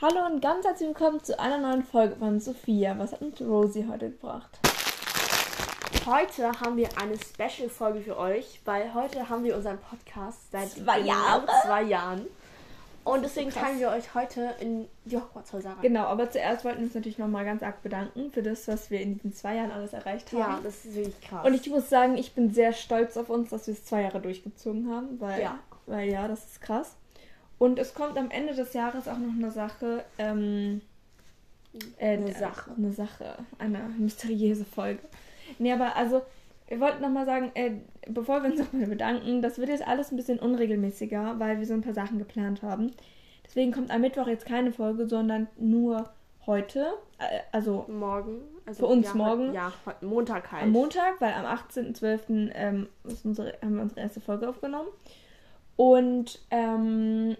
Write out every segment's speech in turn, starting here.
Hallo und ganz herzlich willkommen zu einer neuen Folge von Sophia. Was hat uns Rosie heute gebracht? Heute haben wir eine Special-Folge für euch, weil heute haben wir unseren Podcast seit Zwei genau Jahre. zwei Jahren. Und deswegen krass. teilen wir euch heute in die Hogwarts-Häuser rein. Genau, aber zuerst wollten wir uns natürlich nochmal ganz arg bedanken für das, was wir in diesen zwei Jahren alles erreicht haben. Ja, das ist wirklich krass. Und ich muss sagen, ich bin sehr stolz auf uns, dass wir es zwei Jahre durchgezogen haben, weil Ja. weil ja, das ist krass. Und es kommt am Ende des Jahres auch noch eine Sache, ähm, äh, Eine Sache. Eine Sache, eine mysteriöse Folge. Nee, aber also, wir wollten nochmal sagen, äh, bevor wir uns nochmal bedanken, das wird jetzt alles ein bisschen unregelmäßiger, weil wir so ein paar Sachen geplant haben. Deswegen kommt am Mittwoch jetzt keine Folge, sondern nur heute, äh, also morgen. Also Für uns ja, morgen? Ja, Montag halt. am Montag, weil am 18.12. Ähm, unsere, haben wir unsere erste Folge aufgenommen. Und ähm,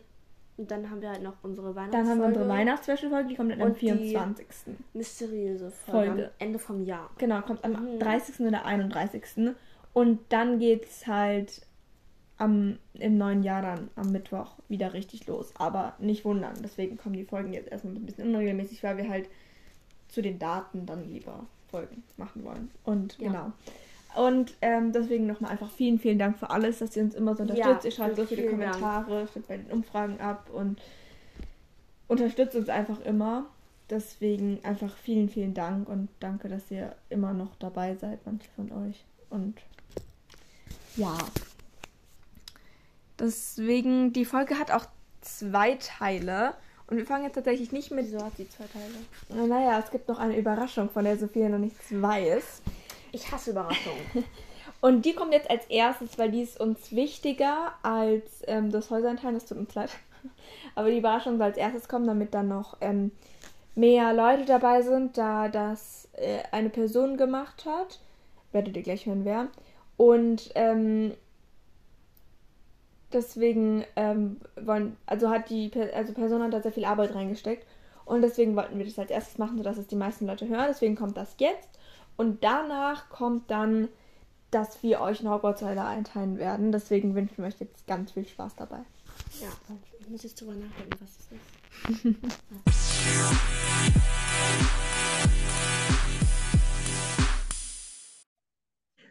Und dann haben wir halt noch unsere Weihnachtsfolge. dann haben wir unsere Weihnachtsspecial-Folge, die kommt dann am Und die- 24. Mysteriöse Folge. Folge. Am Ende vom Jahr. Genau, kommt am Mhm. 30. oder 31. Und dann geht's halt am, im neuen Jahr dann am Mittwoch wieder richtig los. Aber nicht wundern, deswegen kommen die Folgen jetzt erstmal ein bisschen unregelmäßig, weil wir halt zu den Daten dann lieber Folgen machen wollen. Und Ja. genau. Und ähm, deswegen nochmal einfach vielen, vielen Dank für alles, dass ihr uns immer so unterstützt. Ja, ihr schreibt so viele Dank. Kommentare, stimmt bei den Umfragen ab und unterstützt uns einfach immer. Deswegen einfach vielen, vielen Dank und danke, dass ihr immer noch dabei seid, manche von euch. Und ja. Deswegen, die Folge hat auch zwei Teile. Und wir fangen jetzt tatsächlich nicht mit. Wieso hat sie zwei Teile? Naja, es gibt noch eine Überraschung, von der Sophia noch nichts weiß. Ich hasse Überraschungen. Und die kommt jetzt als erstes, weil die ist uns wichtiger als ähm, das Häusernteil. Das tut uns leid. Aber die Überraschung soll als erstes kommen, damit dann noch ähm, mehr Leute dabei sind, da das äh, eine Person gemacht hat. Werdet ihr gleich hören, wer. Und ähm, deswegen ähm, wollen, also hat die also Person hat da sehr viel Arbeit reingesteckt. Und deswegen wollten wir das als erstes machen, sodass es die meisten Leute hören. Deswegen kommt das jetzt. Und danach kommt dann, dass wir euch in Hogwarts Häuser einteilen werden. Deswegen wünschen wir euch jetzt ganz viel Spaß dabei. ja, ich muss jetzt drüber nachdenken, was das ist.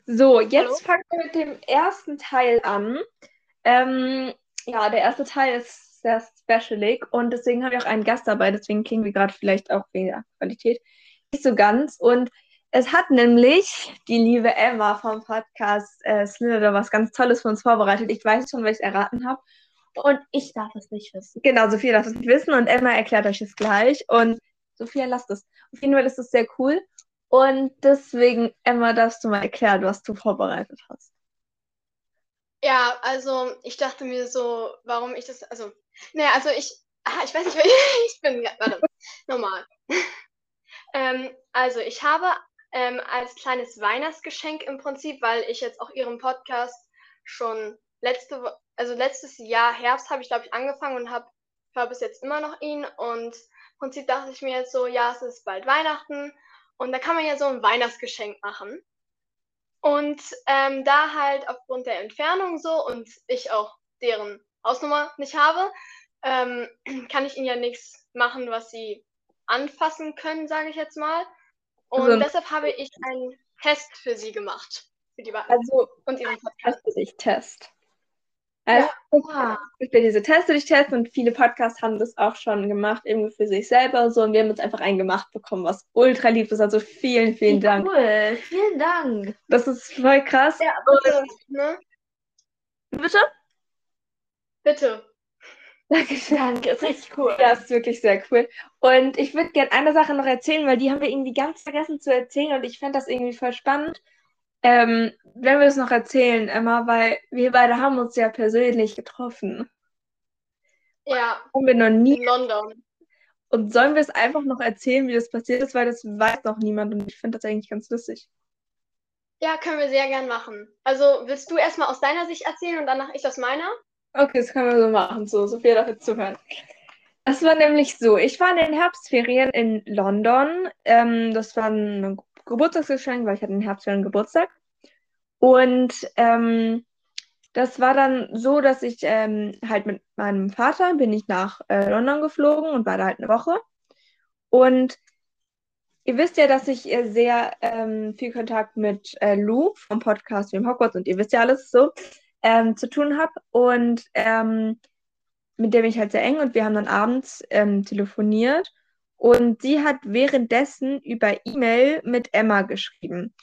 So, jetzt fangen wir mit dem ersten Teil an. Ähm, ja, der erste Teil ist sehr specialig und deswegen haben wir auch einen Gast dabei. Deswegen klingen wir gerade vielleicht auch wegen der Qualität nicht so ganz. Und es hat nämlich die liebe Emma vom Podcast äh, Slither was ganz Tolles für uns vorbereitet. Ich weiß schon, weil ich erraten habe. Und ich darf es nicht wissen. Genau, Sophia darf es nicht wissen und Emma erklärt euch es gleich. Und Sophia, lasst es. Auf jeden Fall ist es sehr cool. Und deswegen, Emma, darfst du mal erklären, was du vorbereitet hast. Ja, also ich dachte mir so, warum ich das, also, naja, also ich, ah, ich weiß nicht, ich bin, warte, nochmal. ähm, also ich habe ähm, als kleines Weihnachtsgeschenk im Prinzip, weil ich jetzt auch Ihren Podcast schon letzte, also letztes Jahr Herbst habe ich, glaube ich, angefangen und habe, höre bis jetzt immer noch ihn und im Prinzip dachte ich mir jetzt so, ja, es ist bald Weihnachten und da kann man ja so ein Weihnachtsgeschenk machen. Und ähm, da halt aufgrund der Entfernung so und ich auch deren Hausnummer nicht habe, ähm, kann ich ihnen ja nichts machen, was sie anfassen können, sage ich jetzt mal. Und Also- deshalb habe ich einen Test für sie gemacht. Für die Wa- Also, und ihren Podcast. teste dich Test. Also, Ah, es gibt ja diese Teste dich Test und viele Podcasts haben das auch schon gemacht, irgendwie für sich selber so. Und wir haben jetzt einfach einen gemacht bekommen, was ultra lieb ist. Also vielen, vielen Dank. Cool, vielen Dank. Das ist voll krass. ja, bitte, ne? Bitte? Bitte. Dankeschön. Danke, ist richtig cool. Ja, ist wirklich sehr cool. Und ich würde gerne eine Sache noch erzählen, weil die haben wir irgendwie ganz vergessen zu erzählen und ich fände das irgendwie voll spannend. Ähm, wenn wir es noch erzählen, Emma, weil wir beide haben uns ja persönlich getroffen. Ja, Haben wir noch nie. in London. Und sollen wir es einfach noch erzählen, wie das passiert ist, weil das weiß noch niemand und ich finde das eigentlich ganz lustig. Ja, können wir sehr gern machen. Also willst du erstmal aus deiner Sicht erzählen und danach ich aus meiner? Okay, das können wir so machen. So, Sophia darf jetzt zuhören. Das war nämlich so, ich war in den Herbstferien in London. Ähm, das war ein Geburtstagsgeschenk, weil ich hatte in den Herbstferien Geburtstag. Und ähm, das war dann so, dass ich ähm, halt mit meinem Vater bin ich nach äh, London geflogen und war da halt eine Woche. Und ihr wisst ja, dass ich äh, sehr ähm, viel Kontakt mit äh, Lou vom Podcast Film Hogwarts und ihr wisst ja alles so ähm, zu tun habe. Und ähm, mit der bin ich halt sehr eng und wir haben dann abends ähm, telefoniert. Und sie hat währenddessen über E-Mail mit Emma geschrieben.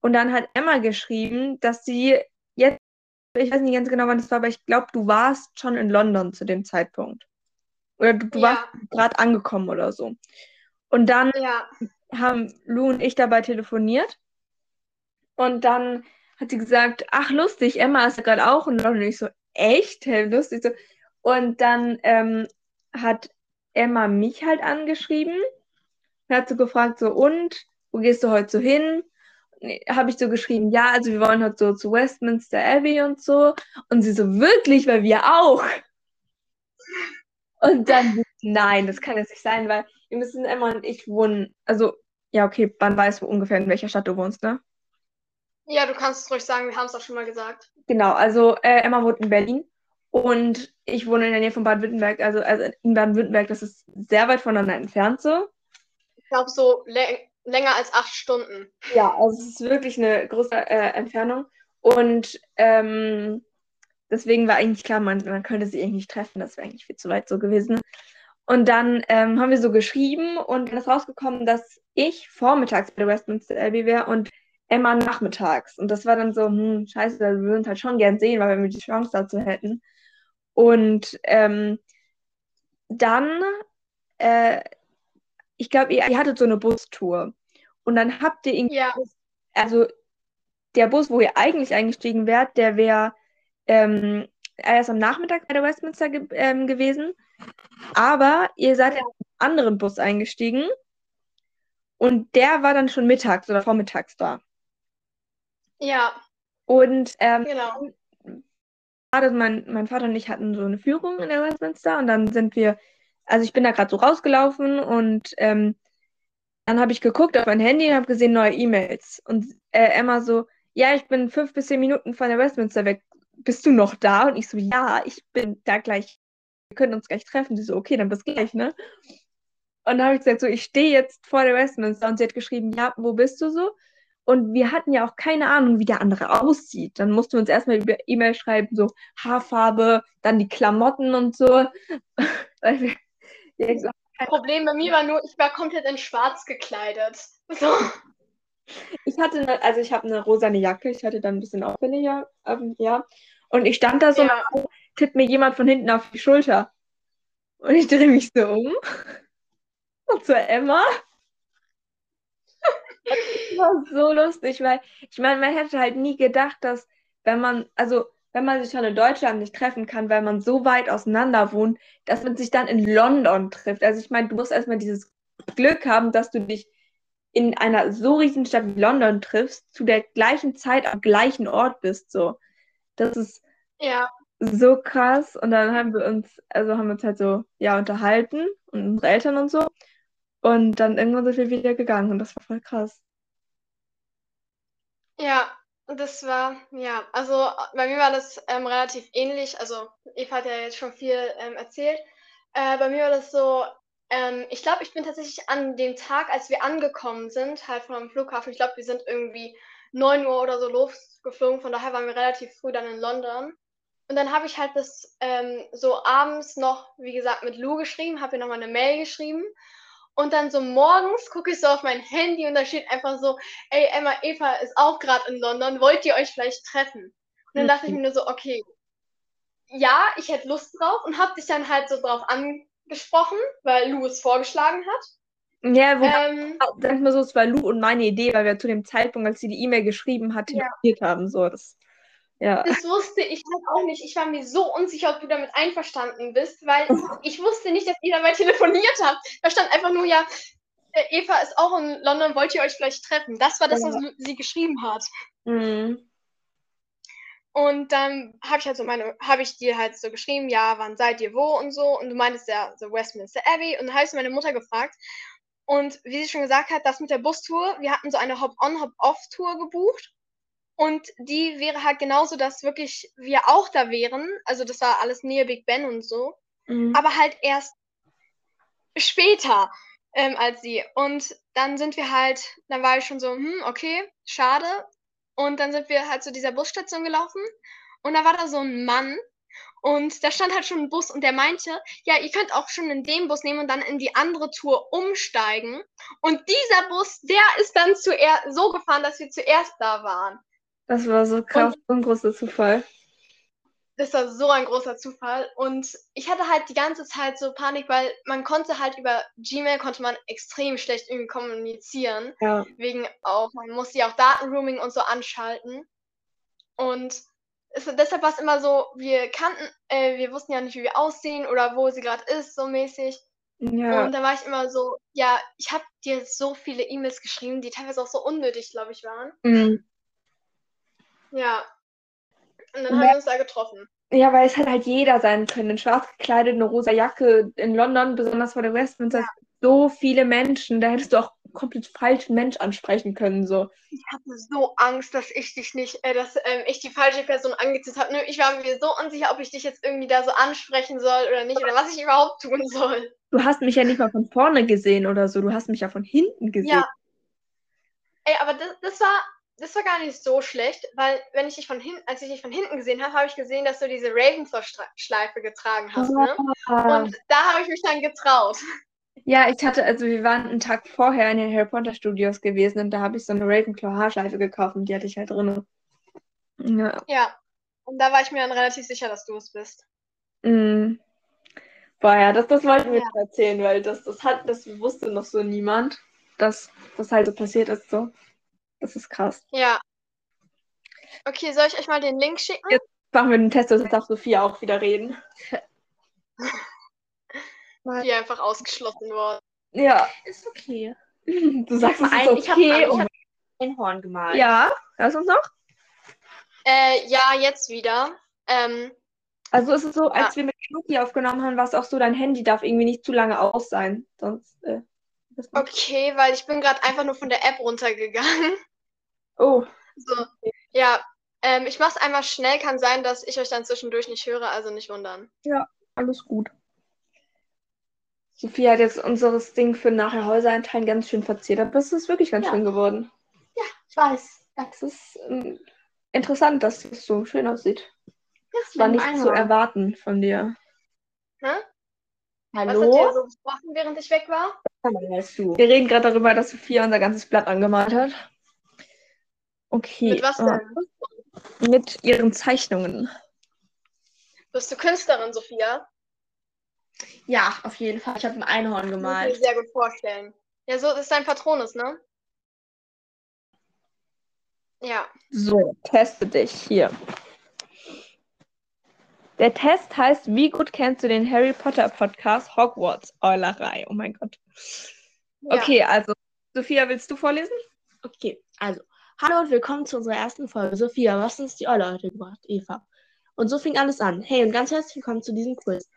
Und dann hat Emma geschrieben, dass sie jetzt ich weiß nicht ganz genau, wann das war, aber ich glaube, du warst schon in London zu dem Zeitpunkt. Oder du, du ja. warst gerade angekommen oder so. Und dann ja. haben Lou und ich dabei telefoniert. Und dann hat sie gesagt, ach lustig, Emma ist ja gerade auch in London. Und ich so, echt? Hey, lustig. So. Und dann ähm, hat Emma mich halt angeschrieben. Hat so gefragt, so, und, wo gehst du heute so hin? habe ich so geschrieben, ja, also wir wollen heute so zu Westminster Abbey und so. Und sie so, wirklich, weil wir auch. Und dann, nein, das kann jetzt nicht sein, weil wir müssen Emma und ich wohnen, also, ja, okay, man weiß ungefähr, in welcher Stadt du wohnst, ne? Ja, du kannst es ruhig sagen, wir haben es auch schon mal gesagt. Genau, also äh, Emma wohnt in Berlin und ich wohne in der Nähe von Baden-Württemberg, also, also in Baden-Württemberg, das ist sehr weit voneinander entfernt so. Ich glaube so länger als acht Stunden. Ja, also es ist wirklich eine große äh, Entfernung. Und ähm, deswegen war eigentlich klar, man, man könnte sie eigentlich nicht treffen. Das wäre eigentlich viel zu weit so gewesen. Und dann ähm, haben wir so geschrieben und dann ist rausgekommen, dass ich vormittags bei der Westminster Abbey wäre und Emma nachmittags. Und das war dann so, hm, scheiße, wir würden uns halt schon gern sehen, weil wir die Chance dazu hätten. Und ähm, dann, äh, ich glaube, ihr, ihr hattet so eine Bustour. Und dann habt ihr irgendwie, ja. also der Bus, wo ihr eigentlich eingestiegen wärt, der wäre ähm, erst am Nachmittag bei der Westminster ge ähm, gewesen. Aber ihr seid ja. in einen anderen Bus eingestiegen. Und der war dann schon mittags oder vormittags da. Ja. Und ähm, genau. gerade mein, mein Vater und ich hatten so eine Führung in der Westminster und dann sind wir, also ich bin da gerade so rausgelaufen und ähm, dann habe ich geguckt auf mein Handy und habe gesehen neue E-Mails. Und äh, Emma so, ja, ich bin fünf bis zehn Minuten von der Westminster weg. Bist du noch da? Und ich so, ja, ich bin da gleich. Wir können uns gleich treffen. Die so, okay, dann bis gleich, ne? Und dann habe ich gesagt, so, ich stehe jetzt vor der Westminster. Und sie hat geschrieben, ja, wo bist du so? Und wir hatten ja auch keine Ahnung, wie der andere aussieht. Dann mussten wir uns erstmal über E-Mail schreiben, so Haarfarbe, dann die Klamotten und so. Ja, Problem bei mir war nur, ich war komplett in schwarz gekleidet. So. Ich hatte, eine, also ich habe eine rosane Jacke, ich hatte dann ein bisschen auffälliger, ähm, ja. Und ich stand da so, ja. und tippt mir jemand von hinten auf die Schulter. Und ich drehe mich so um. Und zur Emma. War so lustig, weil ich meine, man hätte halt nie gedacht, dass wenn man, also wenn man sich schon in Deutschland nicht treffen kann, weil man so weit auseinander wohnt, dass man sich dann in London trifft. Also ich meine, du musst erstmal dieses Glück haben, dass du dich in einer so riesigen Stadt wie London triffst, zu der gleichen Zeit am gleichen Ort bist. So. Das ist ja. so krass. Und dann haben wir uns, also haben wir uns halt so, ja, unterhalten und unsere Eltern und so. Und dann irgendwann sind wir wieder gegangen und das war voll krass. Ja, das war, ja, also bei mir war das ähm, relativ ähnlich. Also Eva hat ja jetzt schon viel ähm, erzählt. Äh, bei mir war das so, ähm, ich glaube, ich bin tatsächlich an dem Tag, als wir angekommen sind, halt einem Flughafen, ich glaube, wir sind irgendwie 9 Uhr oder so losgeflogen, von daher waren wir relativ früh dann in London. Und dann habe ich halt das ähm, so abends noch, wie gesagt, mit Lou geschrieben, habe ihr nochmal eine Mail geschrieben und dann so morgens gucke ich so auf mein Handy und da steht einfach so, ey, Emma, Eva ist auch gerade in London, wollt ihr euch vielleicht treffen? Und dann dachte ich mir nur so, okay, ja, ich hätte Lust drauf und hab dich dann halt so drauf angesprochen, weil Lou es vorgeschlagen hat. Ja, wobei, ähm, sag mal so, es war Lou und meine Idee, weil wir zu dem Zeitpunkt, als sie die E-Mail geschrieben hat, telefoniert ja. haben. So, das ja. Das wusste ich halt auch nicht. Ich war mir so unsicher, ob du damit einverstanden bist, weil ich wusste nicht, dass ihr dabei telefoniert habt. Da stand einfach nur, ja, äh, Eva ist auch in London, wollt ihr euch vielleicht treffen? Das war das, was sie geschrieben hat. Mhm. Und dann habe ich halt so meine, habe ich dir halt so geschrieben, ja, wann seid ihr wo und so. Und du meintest ja so Westminster Abbey. Und dann habe ich meine Mutter gefragt. Und wie sie schon gesagt hat, das mit der Bustour, wir hatten so eine Hop-on, Hop-off-Tour gebucht. Und die wäre halt genauso, dass wirklich wir auch da wären. Also das war alles nähe Big Ben und so. Mhm. Aber halt erst später ähm, als sie. Und dann sind wir halt, dann war ich schon so, hm, okay, schade. Und dann sind wir halt zu dieser Busstation gelaufen. Und da war da so ein Mann. Und da stand halt schon ein Bus und der meinte, ja, ihr könnt auch schon in den Bus nehmen und dann in die andere Tour umsteigen. Und dieser Bus, der ist dann zuerst so gefahren, dass wir zuerst da waren. Das war so krass, so ein großer Zufall. Das war so ein großer Zufall. Und ich hatte halt die ganze Zeit so Panik, weil man konnte halt über Gmail konnte man extrem schlecht irgendwie kommunizieren. Ja. Wegen auch, man musste ja auch Datenrooming und so anschalten. Und es, deshalb war es immer so, wir kannten, äh, wir wussten ja nicht, wie wir aussehen oder wo sie gerade ist, so mäßig. Ja. Und da war ich immer so, ja, ich habe dir so viele E-Mails geschrieben, die teilweise auch so unnötig, glaube ich, waren. Mhm. Ja. Und dann Ja. haben wir uns da getroffen. Ja, weil es hat halt jeder sein können. In schwarz gekleidet, eine rosa Jacke in London, besonders vor der Westminster. So viele Menschen, da hättest du auch komplett falschen Mensch ansprechen können. So. Ich hatte so Angst, dass ich dich nicht, äh, dass ähm, ich die falsche Person angezählt habe. Ich war mir so unsicher, ob ich dich jetzt irgendwie da so ansprechen soll oder nicht oder was ich überhaupt tun soll. Du hast mich ja nicht mal von vorne gesehen oder so. Du hast mich ja von hinten gesehen. Ja. Ey, aber das, das war, das war gar nicht so schlecht, weil wenn ich dich von hinten, als ich dich von hinten gesehen habe, habe ich gesehen, dass du diese Ravenclaw-Schleife getragen hast, ne? Und da habe ich mich dann getraut. Ja, ich hatte, also wir waren einen Tag vorher in den Harry Potter Studios gewesen und da habe ich so eine Ravenclaw Haarschleife gekauft und die hatte ich halt drin. Ja. Ja. Und da war ich mir dann relativ sicher, dass du es bist. Mm. Boah, ja, das, das wollten wir Ja. erzählen, weil das, das hat, das wusste noch so niemand, dass das halt so passiert ist so. Das ist krass. Ja. Okay, soll ich euch mal den Link schicken? Ja. Machen wir den Test, jetzt darf Sophia auch wieder reden. Die einfach ausgeschlossen worden. Ja, Ist okay. du sagst, es ist Ein, ich habe okay. ich um- hab ein Horn gemalt. ja, hörst du uns noch? Äh, ja, jetzt wieder. Ähm, Also ist es so, als wir mit Schnucki aufgenommen haben, war es auch so, dein Handy darf irgendwie nicht zu lange aus sein. Sonst, äh, okay, weil ich bin gerade einfach nur von der App runtergegangen. Oh, So, ja. Ähm, ich mach's einmal schnell, kann sein, dass ich euch dann zwischendurch nicht höre, also nicht wundern. alles gut. Sophia hat jetzt unseres Ding für nachher Häuser einteilen ganz schön verziert, aber es ist wirklich ganz Ja. schön geworden. Ich weiß. Es ist ähm, interessant, dass es so schön aussieht. Das War nicht zu Einhorn. erwarten von dir. Ne? Was habt Hallo? ihr so besprochen, während ich weg war? Wir reden gerade darüber, dass Sophia unser ganzes Blatt angemalt hat. Okay. Mit was äh, denn? mit ihren Zeichnungen. Bist du Künstlerin, Sophia? Ja, auf jeden Fall. Ich habe ein Einhorn Kann ich mir gemalt. sehr gut vorstellen. Ja, so ist dein Patronus, ne? Ja. So, teste dich hier. Der Test heißt, wie gut kennst du den Harry Potter Podcast Hogwarts Eulerei? Oh mein Gott. ja. Okay, also, Sophia, willst du vorlesen? Okay, also. Hallo und willkommen zu unserer ersten Folge. Sophia, was uns die Eule heute gebracht? Eva. Und so fing alles an. Hey und ganz herzlich willkommen zu diesem Quiz.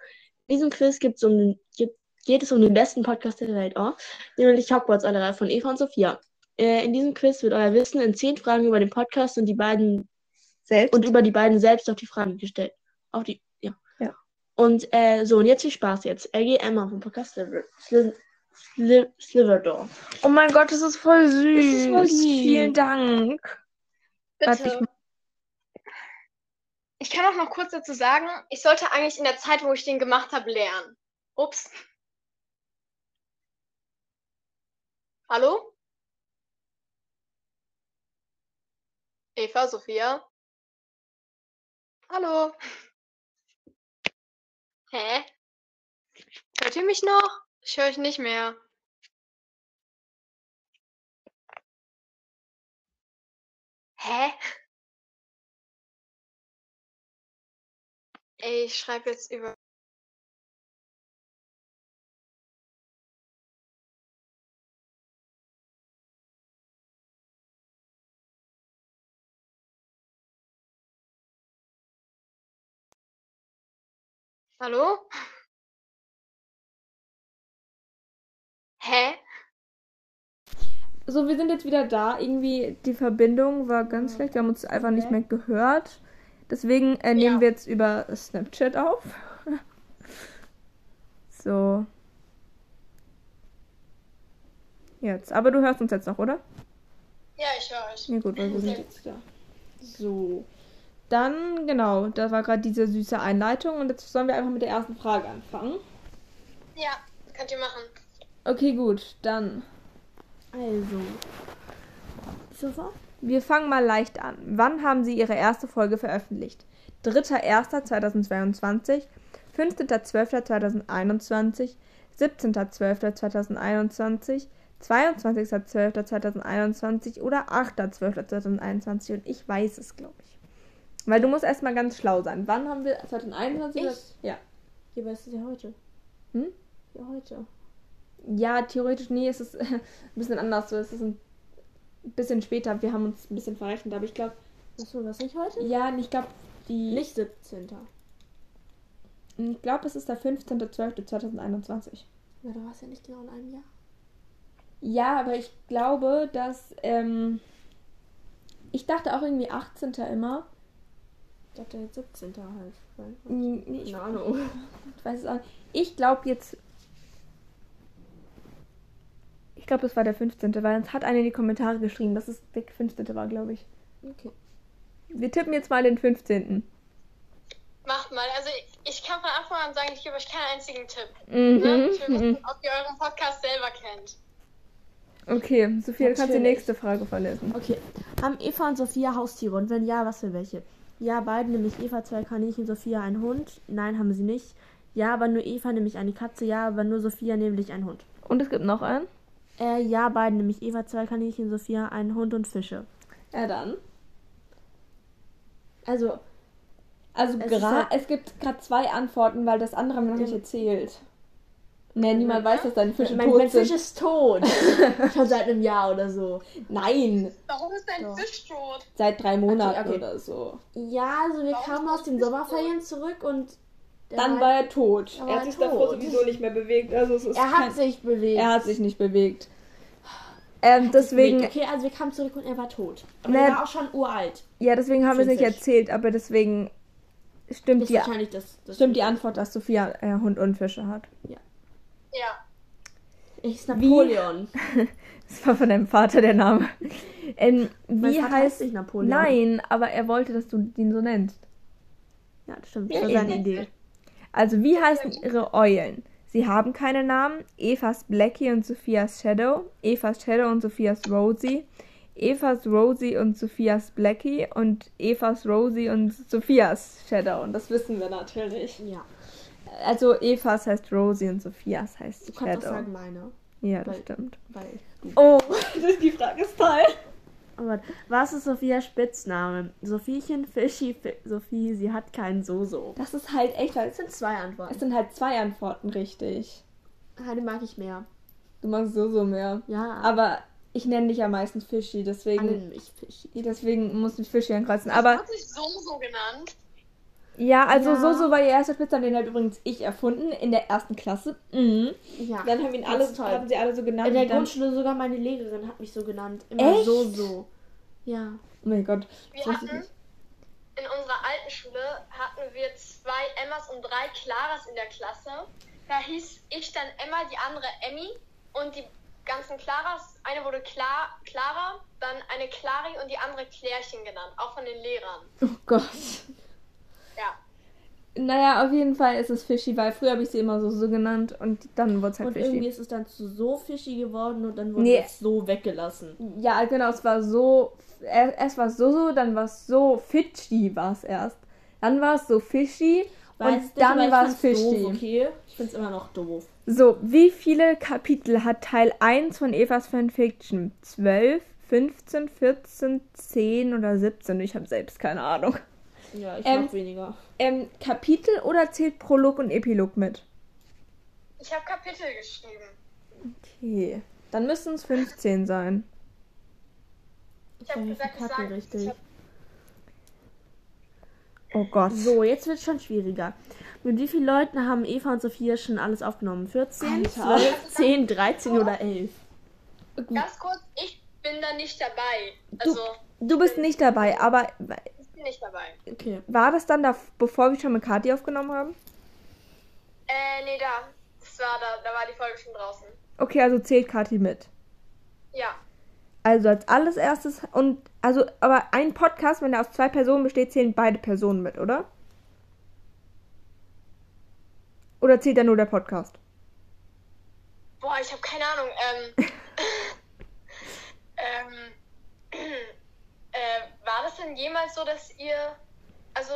In diesem Quiz gibt's um, gibt, geht es um den besten Podcast der Welt, oh, nämlich Hogwarts Eulerei von Eva und Sophia. Äh, in diesem Quiz wird euer Wissen in zehn Fragen über den Podcast und die beiden Selbst? und über die beiden selbst auf die Fragen gestellt. Auf die, ja. Ja. Und äh, so, und jetzt viel Spaß jetzt. LG Emma vom Podcast Sliver, Sliv, Sliverdor. oh mein Gott, das ist voll süß. ist voll lieb. Vielen Dank. Bitte. ich- Ich kann auch noch kurz dazu sagen, ich sollte eigentlich in der Zeit, wo ich den gemacht habe, lernen. Ups. Hallo? Eva, Sophia? Hallo? Hä? Hört ihr mich noch? Ich höre euch nicht mehr. Hä? Ey, ich schreibe jetzt über. Hallo? Hä? so, wir sind jetzt wieder da. Irgendwie die Verbindung war ganz schlecht. Wir haben uns einfach nicht mehr gehört. Deswegen äh, nehmen Ja. wir jetzt über Snapchat auf. so. Jetzt. Aber du hörst uns jetzt noch, oder? Ja, ich höre euch. Ja gut, weil wir sind jetzt da. So. Dann, genau, das war gerade diese süße Einleitung und jetzt sollen wir einfach mit der ersten Frage anfangen. Ja, könnt ihr machen. Okay, gut, dann. Also. So war? Wir fangen mal leicht an. Wann haben Sie Ihre erste Folge veröffentlicht? 3.1.2022, 15.12.2021, 17.12.2021, 22.12.2021 oder 8.12.2021 und ich weiß es, glaube ich. Weil du musst erstmal ganz schlau sein. Wann haben wir 2021? oder- Ich? Ja. Aber es ist ja heute. Hm? Ja, heute. Ja, theoretisch, nee, es ist ein bisschen anders. So, es ist ein bisschen später. Wir haben uns ein bisschen verrechnet, aber ich glaube, Achso, was nicht heute? ja, ich glaube, die. Nicht 17. Ich glaube, es ist der 15.12.2021. Ja, da war es ja nicht genau in einem Jahr. Ja, aber ich glaube, dass. Ähm, ich dachte auch irgendwie 18. immer. Ich dachte jetzt 17. halt. Keine Ahnung. ich weiß es auch nicht. Ich glaube jetzt. Ich glaube, es war der 15. Weil uns hat einer in die Kommentare geschrieben, dass es der 15. war, glaube ich. Okay. Wir tippen jetzt mal den 15. Macht mal. Also ich, kann von Anfang an sagen, ich gebe euch keinen einzigen Tipp. Mhm. Ne? Ich will wissen, ob ihr euren Podcast selber kennt. Okay, Sophia, du kannst die nächste Frage verlesen. Okay. Haben Eva und Sophia Haustiere? Und wenn ja, was für welche? Ja, beide, nämlich Eva zwei Kaninchen, Sophia ein Hund. Nein, haben sie nicht. Ja, aber nur Eva, nämlich eine Katze. Ja, aber nur Sophia, nämlich ein Hund. Und es gibt noch einen. Äh, ja, beide, nämlich Eva zwei Kaninchen, Sophia ein Hund und Fische. Ja, dann. Also, also Es gra- es gibt gerade zwei Antworten, weil das andere haben wir noch nicht erzählt. Nee, niemand weiß, dass deine Fische mein tot mein sind. Fisch ist tot. Schon seit einem Jahr oder so. Nein, Warum ist dein Doch. Fisch tot? seit drei Monaten okay. oder so. Ja, also wir Warum kamen aus den Sommerferien zurück und der Dann war- war er tot. Er hat sich davor tot. sowieso nicht mehr bewegt. Also es ist er hat kein- sich bewegt. er hat sich nicht bewegt. Ähm, deswegen, Okay, also wir kamen zurück und er war tot. Aber Ne- er war auch schon uralt. ja, deswegen haben wir es nicht erzählt, aber deswegen stimmt die, wahrscheinlich das, das stimmt die Antwort, dass Sophia äh, Hund und Fische hat. Ja. Ich ist Napoleon. Das war von deinem Vater der Name. Ähm, wie Vater heißt. nicht Napoleon? Nein, aber er wollte, dass du ihn so nennst. Ja, das stimmt. Das war seine Idee. Also, wie heißen ihre Eulen? Sie haben keine Namen. Evas Blackie und Sophias Shadow. Evas Shadow und Sophias Rosie. Evas Rosie und Sophias Blackie. Und Evas Rosie und Sophias Shadow. Und das wissen wir natürlich. Ja. Also, Evas heißt Rosie und Sophias heißt Du kannst auch Shadow. sagen meine. Ja, das weil- stimmt. Weil du. Oh, die Frage ist toll. Aber was ist Sophias Spitzname? Sophiechen, Fischi, Fi Sophie, sie hat keinen Soso. Das ist halt echt, weil Das sind zwei Antworten. es sind halt zwei Antworten richtig. Eine mag ich mehr. Du magst so so mehr. Ja, Aber ich nenne dich ja meistens Fischi, deswegen, nennen mich Fischi. deswegen muss ich Fischi ankreuzen. Aber Hat sich so so genannt. Ja, also Ja. so so war ihr erster Spitzname, den hat übrigens ich erfunden in der ersten Klasse. Mhm. Ja. Dann haben ihn alle, haben sie alle so genannt. In der Grundschule sogar meine Lehrerin hat mich so genannt. Immer Echt? so so. Ja. oh mein Gott. Wir hatten in unserer alten Schule hatten wir zwei Emmas und drei Claras in der Klasse. Da hieß ich dann Emma, die andere Emmy und die ganzen Claras, eine wurde Klar, Clara, dann eine Clari und die andere Klärchen genannt, auch von den Lehrern. Oh Gott. Ja. Naja, auf jeden Fall ist es Fischi, weil früher habe ich sie immer so so genannt und dann wurde es halt Und irgendwie Fischi. ist es dann zu so fishy geworden und dann wurde Nee. es so weggelassen. Ja, genau, es war so. er- Erst war es so so, dann war es so Fischi war es erst. Dann war es so Fischi Weiß und dann war es fand's doof, okay? Ich find's immer noch doof. So, wie viele Kapitel hat Teil 1 von Evas Fanfiction? 12, 15, 14, 10 oder 17? Ich habe selbst keine Ahnung. Ja, ich Ähm, mag weniger. Ähm, Kapitel oder zählt Prolog und Epilog mit? Ich habe Kapitel geschrieben. Okay. Dann müssen es 15 sein. Ich habe gesagt, ich Verkacke sag, richtig. ich hab, Oh Gott. So, jetzt wird schon schwieriger. Mit wie vielen Leuten haben Eva und Sophia schon alles aufgenommen? 14, Alter. 12, 10, 13 oder 11? Ganz kurz, ich bin da nicht dabei. Also, Du bist nicht dabei, aber bin nicht dabei. Okay. war das dann da, bevor wir schon mit Kathi aufgenommen haben? Äh, nee, da. Das war da, da war die Folge schon draußen. Okay, also zählt Kathi mit. Ja. Also als alles erstes und also aber ein Podcast, wenn er aus zwei Personen besteht, zählen beide Personen mit, oder? Oder zählt da nur der Podcast? Boah, ich habe keine Ahnung. Ähm, ähm, äh, denn jemals so, dass ihr, also,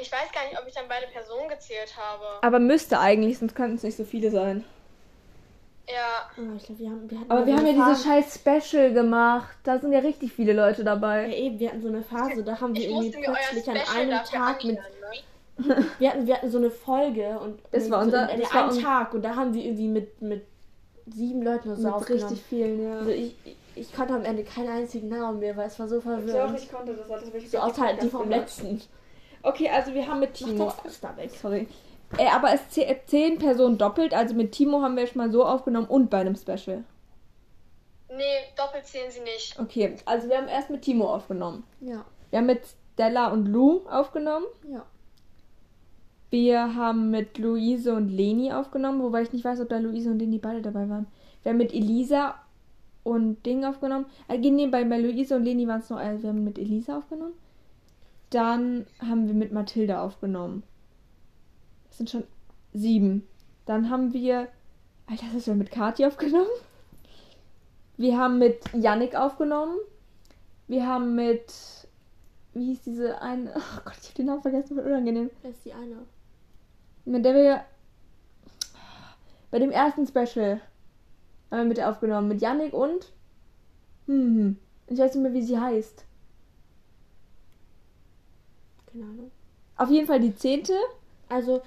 ich weiß gar nicht, ob ich dann beide Personen gezählt habe. Aber müsste eigentlich, sonst könnten es nicht so viele sein. Ja, Aber ich glaube, wir haben, wir hatten Aber wir so haben ja dieses scheiß Special gemacht. Da sind ja richtig viele Leute Ja, dabei. eben, wir hatten so eine Phase, da haben wir ich irgendwie plötzlich an einem Tag mit. ne? Wir hatten, wir hatten so eine Folge und Das war so unser- in, das war Tag und da haben wir irgendwie mit, mit sieben Leuten oder so Mit aufgenommen. richtig vielen, Also ja. ich, ich, ich konnte am Ende keinen einzigen Namen mehr, weil es war so verwirrend. konnte das. das So außer halt die vom letzten. Okay, also wir haben mit Timo. das Fuß da weg. Sorry. Äh, aber es zäh- zehn Personen doppelt. Also mit Timo haben wir schon mal so aufgenommen und bei einem Special. Nee, doppelt zählen sie nicht. Okay, also wir haben erst mit Timo aufgenommen. Ja, Wir haben mit Stella und Lou aufgenommen. ja. Wir haben mit Luise und Leni aufgenommen, wobei ich nicht weiß, ob da Luise und Leni beide dabei waren. Wir haben mit Elisa und Ding aufgenommen. Äh, nee, bei, Luise und Leni waren es noch, also wir haben mit Elisa aufgenommen. Dann haben wir mit Mathilda aufgenommen. Das sind schon sieben. Dann haben wir, Alter, das ist ja mit Kathi aufgenommen. Wir haben mit Yannick aufgenommen. Wir haben mit, wie hieß diese eine, oh Gott, ich hab den Namen vergessen, voll unangenehm Das ist die eine. Mit der wir bei dem ersten Special haben wir mit der aufgenommen. Mit Yannick und hm, ich weiß nicht mehr, wie sie heißt. Keine Ahnung. Auf jeden Fall die zehnte. Also,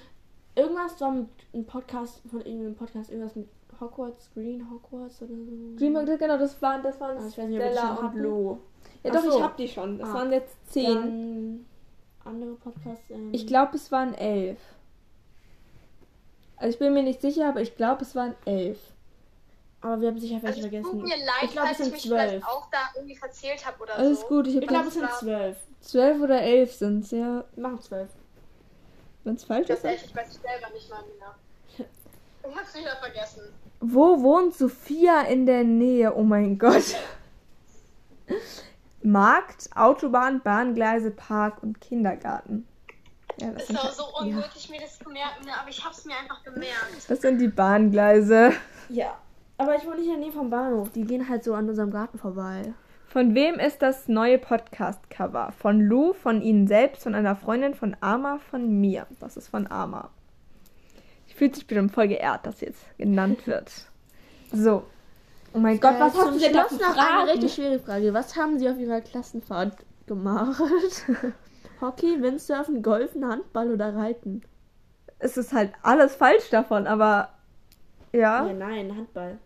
irgendwas war mit einem Podcast, von irgendeinem Podcast, irgendwas mit Hogwarts, Green Hogwarts oder so. Dreamworks, genau, das waren, das waren ich weiß nicht, Stella und. Lou. Ja, Ach doch, so. ich hab die schon. Das Ah. waren jetzt zehn. Dann andere Podcasts. Ähm, Ich glaube, es waren elf. Also ich bin mir nicht sicher, aber ich glaube, es waren elf. Aber wir haben sicher welche Also, es vergessen. tut mir leid, ich glaube, es falls ich sind mich vielleicht zwölf. auch da irgendwie verzählt habe oder Alles so. gut, ich Ich glaube, es sind zwölf. zwölf oder elf sind ja. Wir machen zwölf. Wenn es falsch ist. ist echt, ich weiß selber nicht mal mehr. Ich hab's wieder vergessen. Wo wohnt Sophia in der Nähe? Oh mein Gott. Markt, Autobahn, Bahngleise, Park und Kindergarten. Ja, das, Es sind, war halt- so unmöglich, mir das zu merken, ne, aber ich hab's mir einfach gemerkt. das sind die Bahngleise. Ja. Aber ich wohne nicht in der Nähe vom Bahnhof. Die gehen halt so an unserem Garten vorbei. Von wem ist das neue Podcast-Cover? Von Lou, von Ihnen selbst, von einer Freundin, von Ama, von mir. Das ist von Ama. Ich fühle sich bestimmt voll geehrt, dass jetzt genannt wird. So. Oh mein Gott, was Äh, hast du denn noch eine Fragen? richtig schwere Frage. Was haben Sie auf Ihrer Klassenfahrt gemacht? Hockey, Windsurfen, Golfen, Handball oder Reiten? Es ist halt alles falsch davon, aber ja. Ja, nein, Handball.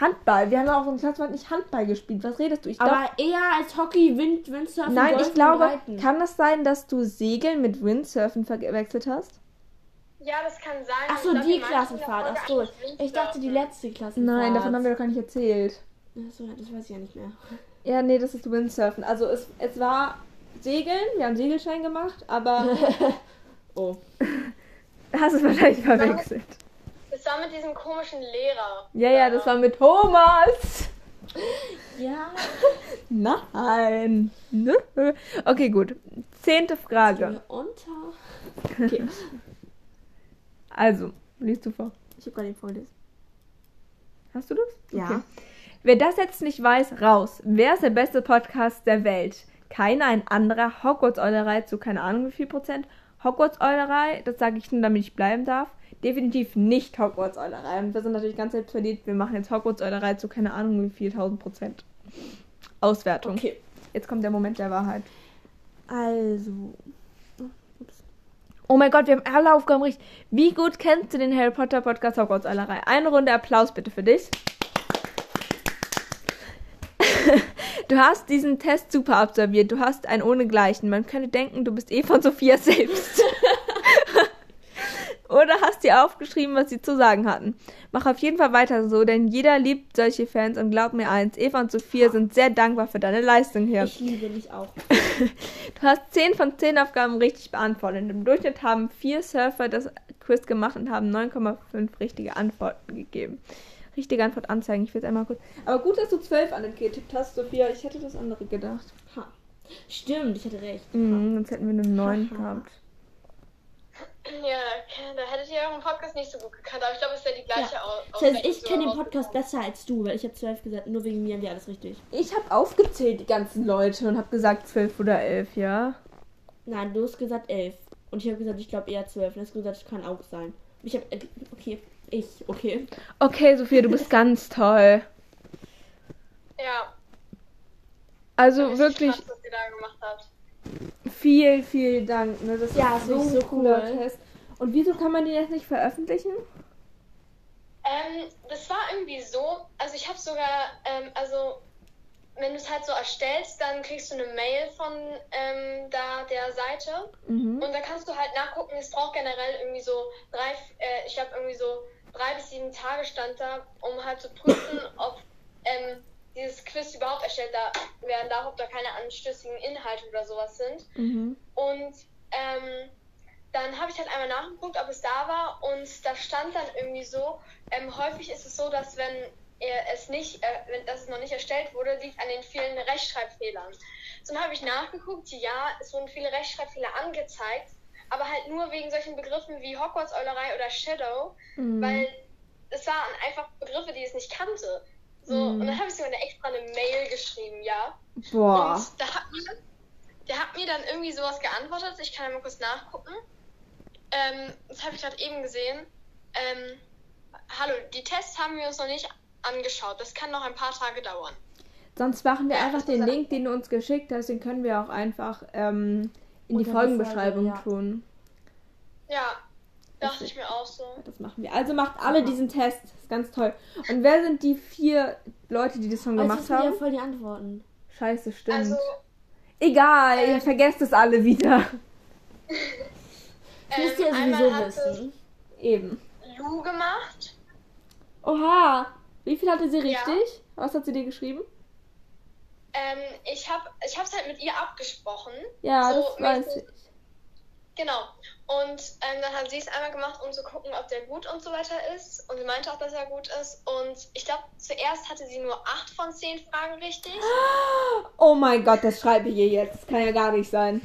Handball. Wir haben ja auch im Klassenfahrt nicht Handball gespielt. Was redest du? Ich Aber eher als Hockey, Wind, Windsurfen, Nein, Golfen ich glaube, Reiten. kann es sein, dass du Segeln mit Windsurfen verwechselt hast? Ja, das kann sein. Ach so, Ich glaub, die Klassenfahrt. Folge Ach so, eigentlich ich dachte die letzte Klassenfahrt. Nein, davon haben wir doch gar nicht erzählt. Ach so, das weiß ich ja nicht mehr. Ja, nee, das ist Windsurfen. Also es, es war Segeln, wir haben Segelschein gemacht, aber Oh. hast es wahrscheinlich verwechselt. Das war mit diesem komischen Lehrer. Ja, ja, das war mit Thomas. Ja. Nein. Nö. Okay, gut. Zehnte Frage. Unter. Okay, Also, liest du vor. ich habe gerade den vorgelesen. Hast du das? Ja. Wer das jetzt nicht weiß, raus. Wer ist der beste Podcast der Welt? Keiner, ein anderer. Hogwarts-Eulerei zu keine Ahnung wie viel Prozent. Hogwarts-Eulerei, das sage ich nur, damit ich bleiben darf. Definitiv nicht Hogwarts-Eulerei. Und wir sind natürlich ganz selbstverliebt. Wir machen jetzt Hogwarts-Eulerei zu keine Ahnung wie viel tausend Prozent. Auswertung. Okay. Jetzt kommt der Moment der Wahrheit. Also. Oh mein Gott, wir haben alle Aufgaben richtig. Wie gut kennst du den Harry Potter Podcast Hogwarts-Eulerei? Eine Runde Applaus bitte für dich. Du hast diesen Test super absolviert. Du hast einen ohnegleichen. Man könnte denken, du bist eh von Sophia selbst. oder hast dir aufgeschrieben, was sie zu sagen hatten. Mach auf jeden Fall weiter so, denn jeder liebt solche Fans und glaub mir eins, Eva und Sophia sind sehr dankbar für deine Leistung hier. Ich liebe dich auch. Du hast 10 von 10 Aufgaben richtig beantwortet. Im Durchschnitt haben vier Surfer das Quiz gemacht und haben 9,5 richtige Antworten gegeben. Richtige Antwort anzeigen, ich will es einmal kurz. Aber gut, dass du 12 angetippt hast, Sophia. Ich hätte das andere gedacht. Ha. Stimmt, ich hatte recht. Mhm, sonst hätten wir eine 9 Haha. gehabt. Ja, da hättet ihr euren Podcast nicht so gut gekannt, aber ich glaube, es ist ja die gleiche Au- Das heißt, ich kenne den Podcast besser als du, weil ich habe zwölf gesagt. Nur wegen mir haben die alles richtig. Ich habe aufgezählt, die ganzen Leute, und habe gesagt 12 oder 11, ja? Nein, du hast gesagt elf. Und ich habe gesagt, ich glaube eher zwölf. Und du hast gesagt, das kann auch sein. Ich habe. Okay, ich, okay. Okay, Sophia, du bist ganz toll. Ja, Also richtig wirklich krass, was ihr da gemacht habt. viel, viel Dank. Ne? Das Ja, ist so wirklich so cool. cooler Test. Und wieso kann man den jetzt nicht veröffentlichen? Ähm, das war irgendwie so, also ich habe sogar, ähm, also wenn du es halt so erstellst, dann kriegst du eine Mail von ähm, da der Seite Mhm. und da kannst du halt nachgucken, es braucht generell irgendwie so drei, äh, ich habe irgendwie so drei bis sieben Tage stand da, um halt zu prüfen, ob ähm, dieses Quiz überhaupt erstellt da werden darf, ob da keine anstößigen Inhalte oder sowas sind. Mhm. Und ähm, dann habe ich halt einmal nachgeguckt, ob es da war und da stand dann irgendwie so, ähm, häufig ist es so, dass wenn er es nicht, äh, wenn das noch nicht erstellt wurde, liegt an den vielen Rechtschreibfehlern. So, dann habe ich nachgeguckt, ja, es wurden viele Rechtschreibfehler angezeigt, aber halt nur wegen solchen Begriffen wie Hogwarts-Eulerei oder Shadow, Mhm. weil es waren einfach Begriffe, die es nicht kannte. So, Mhm. und dann habe ich sogar eine extra eine Mail geschrieben, ja. Boah. Und da hat mir, der hat mir dann irgendwie sowas geantwortet. Ich kann ja mal kurz nachgucken. Ähm, das habe ich gerade eben gesehen. Ähm, hallo, die Tests haben wir uns noch nicht angeschaut. Das kann noch ein paar Tage dauern. Sonst machen wir Ja, einfach den Link, den du uns geschickt hast, den können wir auch einfach ähm, in die die Folgenbeschreibung Folge, ja. tun. Ja, dachte ich mir auch so. Das machen wir. Also macht alle diesen Test. Das ist ganz toll. Und wer sind die vier Leute, die das schon Also gemacht das sind ja haben? voll die Antworten. Scheiße, stimmt. Also, Egal, äh, ihr vergesst es alle wieder. Das müsst ihr ja sowieso wissen. Eben. Lou gemacht. Oha. Wie viel hatte sie Ja. richtig? Was hat sie dir geschrieben? Ähm, ich habe ich es halt mit ihr abgesprochen. Ja, So, das weiß ich. Genau. Und ähm, dann hat sie es einmal gemacht, um zu gucken, ob der gut und so weiter ist. Und sie meinte auch, dass er gut ist. Und ich glaube, zuerst hatte sie nur 8 von 10 Fragen richtig. Oh mein Gott, das schreibe ich ihr jetzt. Das kann ja gar nicht sein.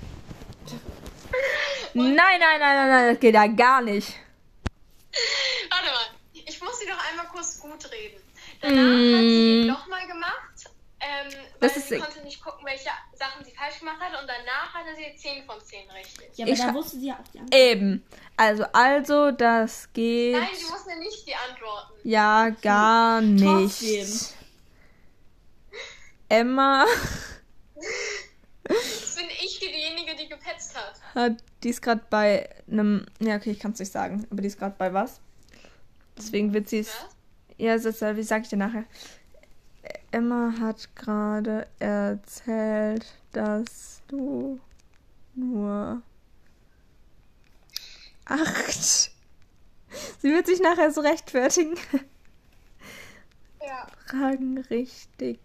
Nein, nein, nein, nein, nein, das geht ja gar nicht. Warte mal, ich muss sie doch einmal kurz gut reden. Danach hat sie den nochmal gemacht. Ähm, weil Das ist sie sick. konnte nicht gucken, welche Sachen sie falsch gemacht hat. Und danach hatte sie 10 von 10 richtig. Ja, aber Ich da wusste sie ja auch die Antwort. Eben. Also, also, das geht. Nein, sie mussten ja nicht die antworten. Ja, gar nicht. Trotzdem. Emma Das bin ich diejenige, die gepetzt hat. hat, die ist gerade bei einem. Ja, okay, ich kann es nicht sagen, aber die ist gerade bei was. Deswegen wird sie es. Was? Ja, das, ist- wie sag ich dir nachher? Emma hat gerade erzählt, dass du nur acht. Sie wird sich nachher so rechtfertigen. Ja. Fragen richtig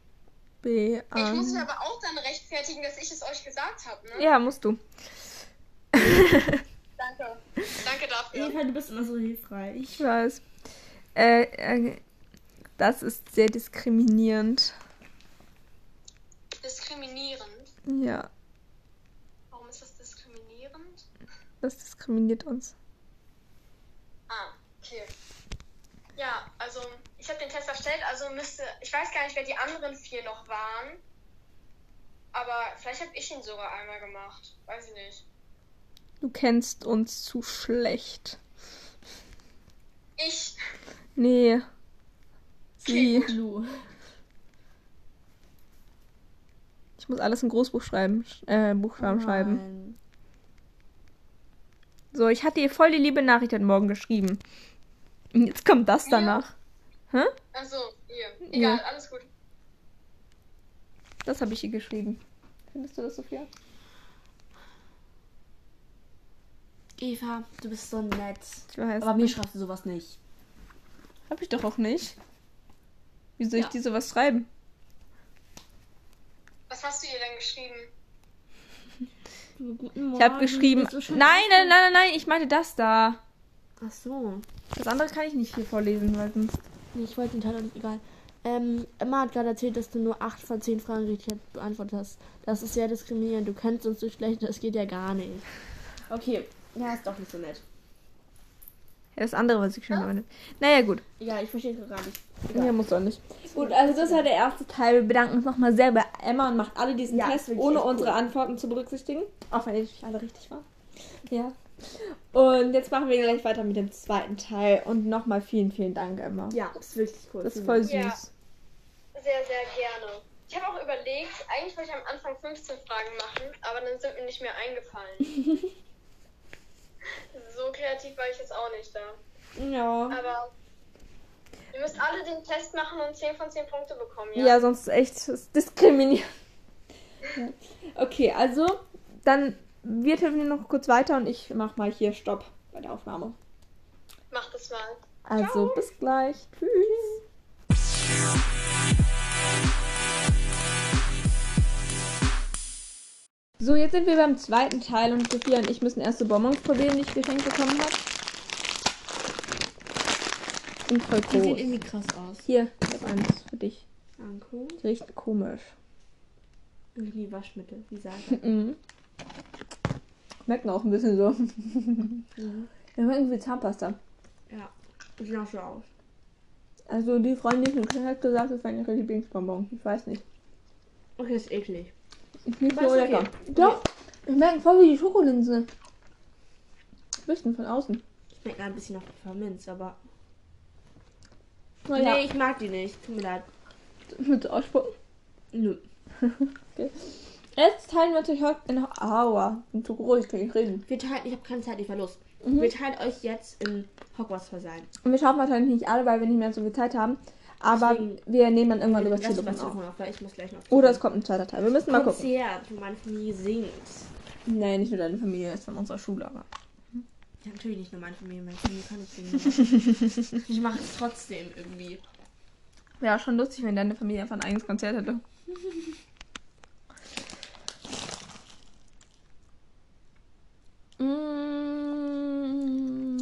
Ich muss mich aber auch dann rechtfertigen, dass ich es euch gesagt habe, ne? Ja, musst du. Danke. Danke dafür. Eva, du bist immer so hilfreich. Ich weiß. Äh, äh, das ist sehr diskriminierend. Diskriminierend. Ja, Warum ist das diskriminierend? das diskriminiert uns. Ah, okay. Ja, also ich habe den Test erstellt, also müsste. Ich weiß gar nicht, wer die anderen vier noch waren. Aber vielleicht habe ich ihn sogar einmal gemacht. Weiß ich nicht. Du kennst uns zu schlecht. Ich. Nee. Sie. Lu. Ich muss alles in Großbuch schreiben. Äh, Buchstaben schreiben. Nein. So, ich hatte ihr voll die liebe Nachricht heute Morgen geschrieben. Und Jetzt kommt das danach. Hä? Achso, hier. Egal, Ja. alles gut. Das habe ich ihr geschrieben. Findest du das, Sophia? Eva, du bist so nett. Ich weiß. Aber mir schreibst du sowas nicht. Hab ich doch auch nicht. Wie soll ich Ja. dir sowas schreiben? Was hast du ihr denn geschrieben? Guten Morgen. Ich habe geschrieben. Nein, nein, nein, nein, nein, ich meinte das da. Ach so. Das andere kann ich nicht hier vorlesen, weil sonst. Nee, ich wollte den Teil nicht. Egal. Ähm, Emma hat gerade erzählt, dass du nur 8 von 10 Fragen richtig beantwortet hast. Das ist sehr diskriminierend. Du kennst uns so schlecht, das geht ja gar nicht. Okay, ja, ist doch nicht so nett. Ja, das andere, was ich schon meine. Naja, gut. Ja, ich verstehe es gar nicht. Ja, muss doch nicht. Gut, also das war der erste Teil. Wir bedanken uns nochmal sehr bei Emma und macht alle diesen Ja, Test, ohne unsere cool. Antworten zu berücksichtigen. Auch wenn natürlich alle richtig waren. Ja. Und jetzt machen wir gleich weiter mit dem zweiten Teil. Und nochmal vielen, vielen Dank, Emma. Ja, ist wirklich cool. Das ist voll süß. Ja. Sehr, sehr gerne. Ich habe auch überlegt, eigentlich wollte ich am Anfang 15 Fragen machen, aber dann sind mir nicht mehr eingefallen. so kreativ war ich jetzt auch nicht da. Ja. Aber ihr müsst alle den Test machen und 10 von 10 Punkte bekommen, ja? Ja, sonst ist echt das diskriminierend. Okay, also dann wir telefonieren noch kurz weiter und ich mach mal hier Stopp bei der Aufnahme. Macht es mal. Also bis gleich. Tschüss. So, jetzt sind wir beim zweiten Teil und Sophia und ich müssen erst so Bonbons probieren, die ich geschenkt bekommen habe. Und voll Die sehen groß. irgendwie krass aus. Hier, ich habe eins für dich. Danke. Die riecht komisch. Irgendwie Waschmittel, wie sagt Mhm. Schmecken auch ein bisschen so. Mhm. Ja, schmecken wie Zahnpasta. Ja, sieht auch so aus. Also die Freundin, die ich gekriegt hat, gesagt, das wären ihre Lieblingsbonbons. Ich weiß nicht. Okay, ist eklig. Ist nicht Aber so lecker. okay. Doch, die schmecken voll wie die Schokolinse. Bisschen von außen. Schmeckt ein bisschen nach Pfefferminz, aber. Naja, Nee, ich mag die nicht. Tut mir leid. mit ausspucken. Nö. Jetzt teilen wir natürlich heute in Aua. Bin zu groß, ich kann nicht reden. Wir teilen, ich habe keine Zeit, ich war los. Mhm. Wir teilen euch jetzt in Hogwarts Versaillen. Und wir schaffen wahrscheinlich nicht alle, weil wir nicht mehr so viel Zeit haben. Aber Deswegen- wir nehmen dann irgendwann über was auf. weil ich muss gleich noch. Oder es kommt ein zweiter Teil. Wir müssen mal gucken. Konzert, wo meine Familie singt. Nee, nicht nur deine Familie, ist von unserer Schule, aber. Ja, natürlich nicht nur meine Familie, meine Familie kann nicht singen. ich mache es trotzdem irgendwie. Wäre auch schon lustig, wenn deine Familie einfach ein eigenes Konzert hätte.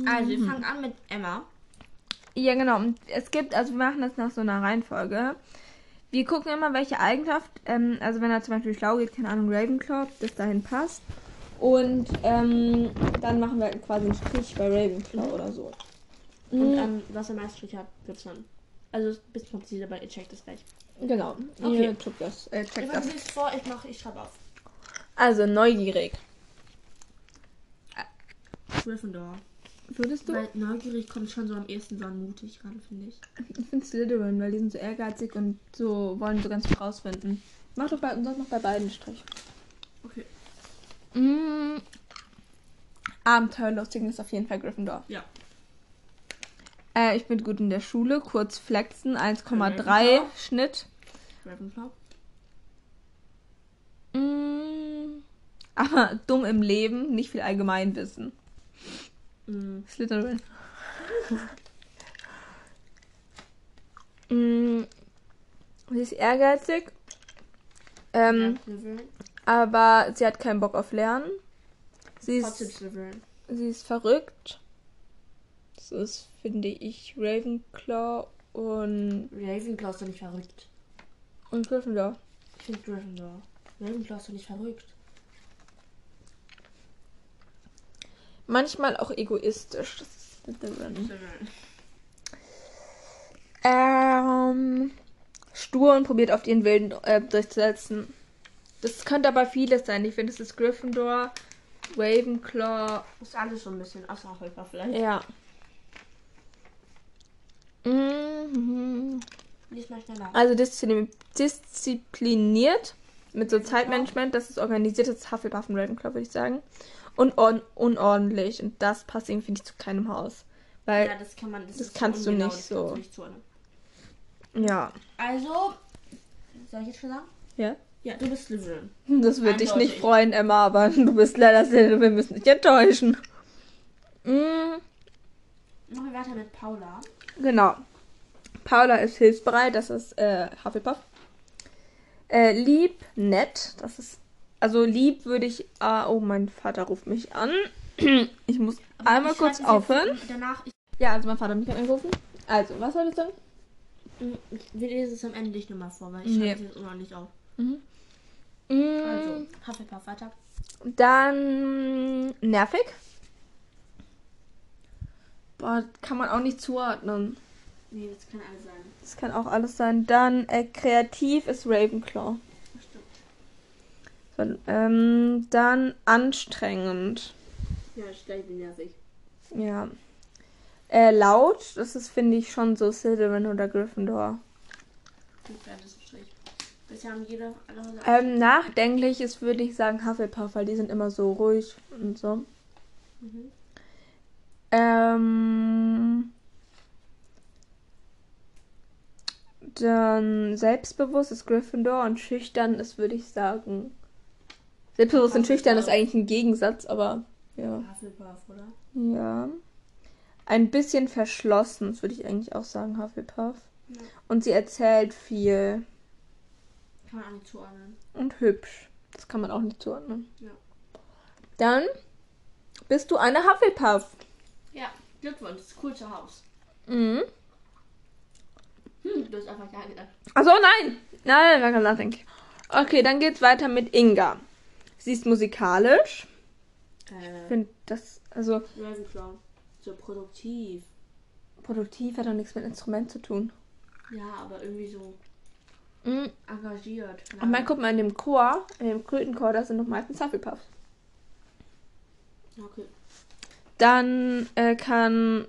Also, wir fangen an mit Emma. Ja, genau. Und es gibt, also wir machen das nach so einer Reihenfolge. Wir gucken immer, welche Eigenschaft, ähm, also wenn er zum Beispiel schlau geht, keine Ahnung, Ravenclaw, ob das dahin passt. Und ähm, dann machen wir quasi einen Strich bei Ravenclaw oder so. Und Mm, ähm, was er meist Strich hat, wird's dann. Also, bis kommt sie dabei, ihr checkt es gleich. genau. Okay. Ihr checkt das. Äh, checkt Ich das. vor, ich mache, ich schreibe auf. Also neugierig. Gryffindor. Würdest du? Weil neugierig kommt schon so am ehesten so an mutig ran, finde ich. Ich finde Slytherin, weil die sind so ehrgeizig und so wollen so ganz viel rausfinden. Mach doch bei, mach bei beiden Strich. Okay. Mm. Abenteuerlustig ist auf jeden Fall Gryffindor. Ja. Äh, ich bin gut in der Schule, kurz flexen, 1,3 Ravenclaw. Schnitt. Ravenclaw. Mm. Aber dumm im Leben, nicht viel Allgemeinwissen. Mhm. Slytherin. mm. Sie ist ehrgeizig. Ähm, aber sie hat keinen Bock auf Lernen. Sie ist, sie ist verrückt. Das ist, finde ich, Ravenclaw und, Ravenclaw ist doch nicht verrückt. und Gryffindor. Ich finde Gryffindor. Ravenclaw ist doch nicht verrückt. Manchmal auch egoistisch. Das ist Slytherin. Ähm, stur und probiert auf ihren Willen äh, durchzusetzen. Das könnte aber vieles sein. Ich finde, es ist Gryffindor, Ravenclaw. Ist alles so ein bisschen außer Hufflepuff vielleicht. Ja. Mhm. Lies mal schneller. Also disziplin diszipliniert mit so Zeitmanagement, das ist organisiert, das ist Hufflepuff und Ravenclaw, würde ich sagen. Und un unordentlich. Und das passt irgendwie, ich, zu keinem Haus. Weil, ja, das kann man. Das, das kannst du ungenau, nicht das so. du nicht ja. Also, soll ich jetzt schon sagen? Ja? Ja, du bist Slytherin. Das wird dich nicht freuen, Emma, aber du bist leider sehr, wir müssen dich enttäuschen. Mm, Machen wir weiter mit Paula. genau. Paula ist hilfsbereit, das ist äh, Hufflepuff. Äh, lieb, nett, das ist. Also lieb würde ich. Ah, oh, mein Vater ruft mich an. Ich muss einmal Ich kurz aufhören. Danach, Ja, also mein Vater hat mich angerufen. Also, was soll ich sagen? wir lesen es am Ende nicht nochmal vor, weil ich Nee. schreibe es jetzt immer noch nicht auf. Mm, Also, Hufflepuff weiter. Dann nervig. Boah, kann man auch nicht zuordnen. Nee, das kann alles sein. Das kann auch alles sein. Dann äh, kreativ ist Ravenclaw. Ähm, dann anstrengend. Ja, ich gleich bin nervig. Ja. Äh, laut, das ist, finde ich, schon so Slytherin oder Gryffindor. Gut, ja, das ist. Bisher haben jede alle Häuser. Ähm, nachdenklich ist, würde ich sagen, Hufflepuff, weil die sind immer so ruhig und so. Mhm. Ähm, dann selbstbewusst ist Gryffindor und schüchtern ist, würde ich sagen. Selbstbewusst und schüchtern ist eigentlich ein Gegensatz, aber ja. Hufflepuff, oder? Ja. Ein bisschen verschlossen, das würde ich eigentlich auch sagen, Hufflepuff. Ja. Und sie erzählt viel. Kann man auch nicht zuordnen. Und hübsch. Das kann man auch nicht zuordnen. Ja. Dann bist du eine Hufflepuff. Ja, Glückwunsch, das coolste Haus. Mhm. Hm, du hast einfach ja gedacht. Achso, nein. Nein, nein, nein, nothing. Okay, dann geht's weiter mit Inga. Sie ist musikalisch. Ich Äh, finde das, also Ravenclaw. So produktiv. produktiv hat doch nichts mit Instrument zu tun. Ja, aber irgendwie so Mhm. engagiert. Keine Und man guckt mal in dem Chor, in dem Krötenchor, da sind noch meistens Hufflepuffs. Okay. Dann äh, kann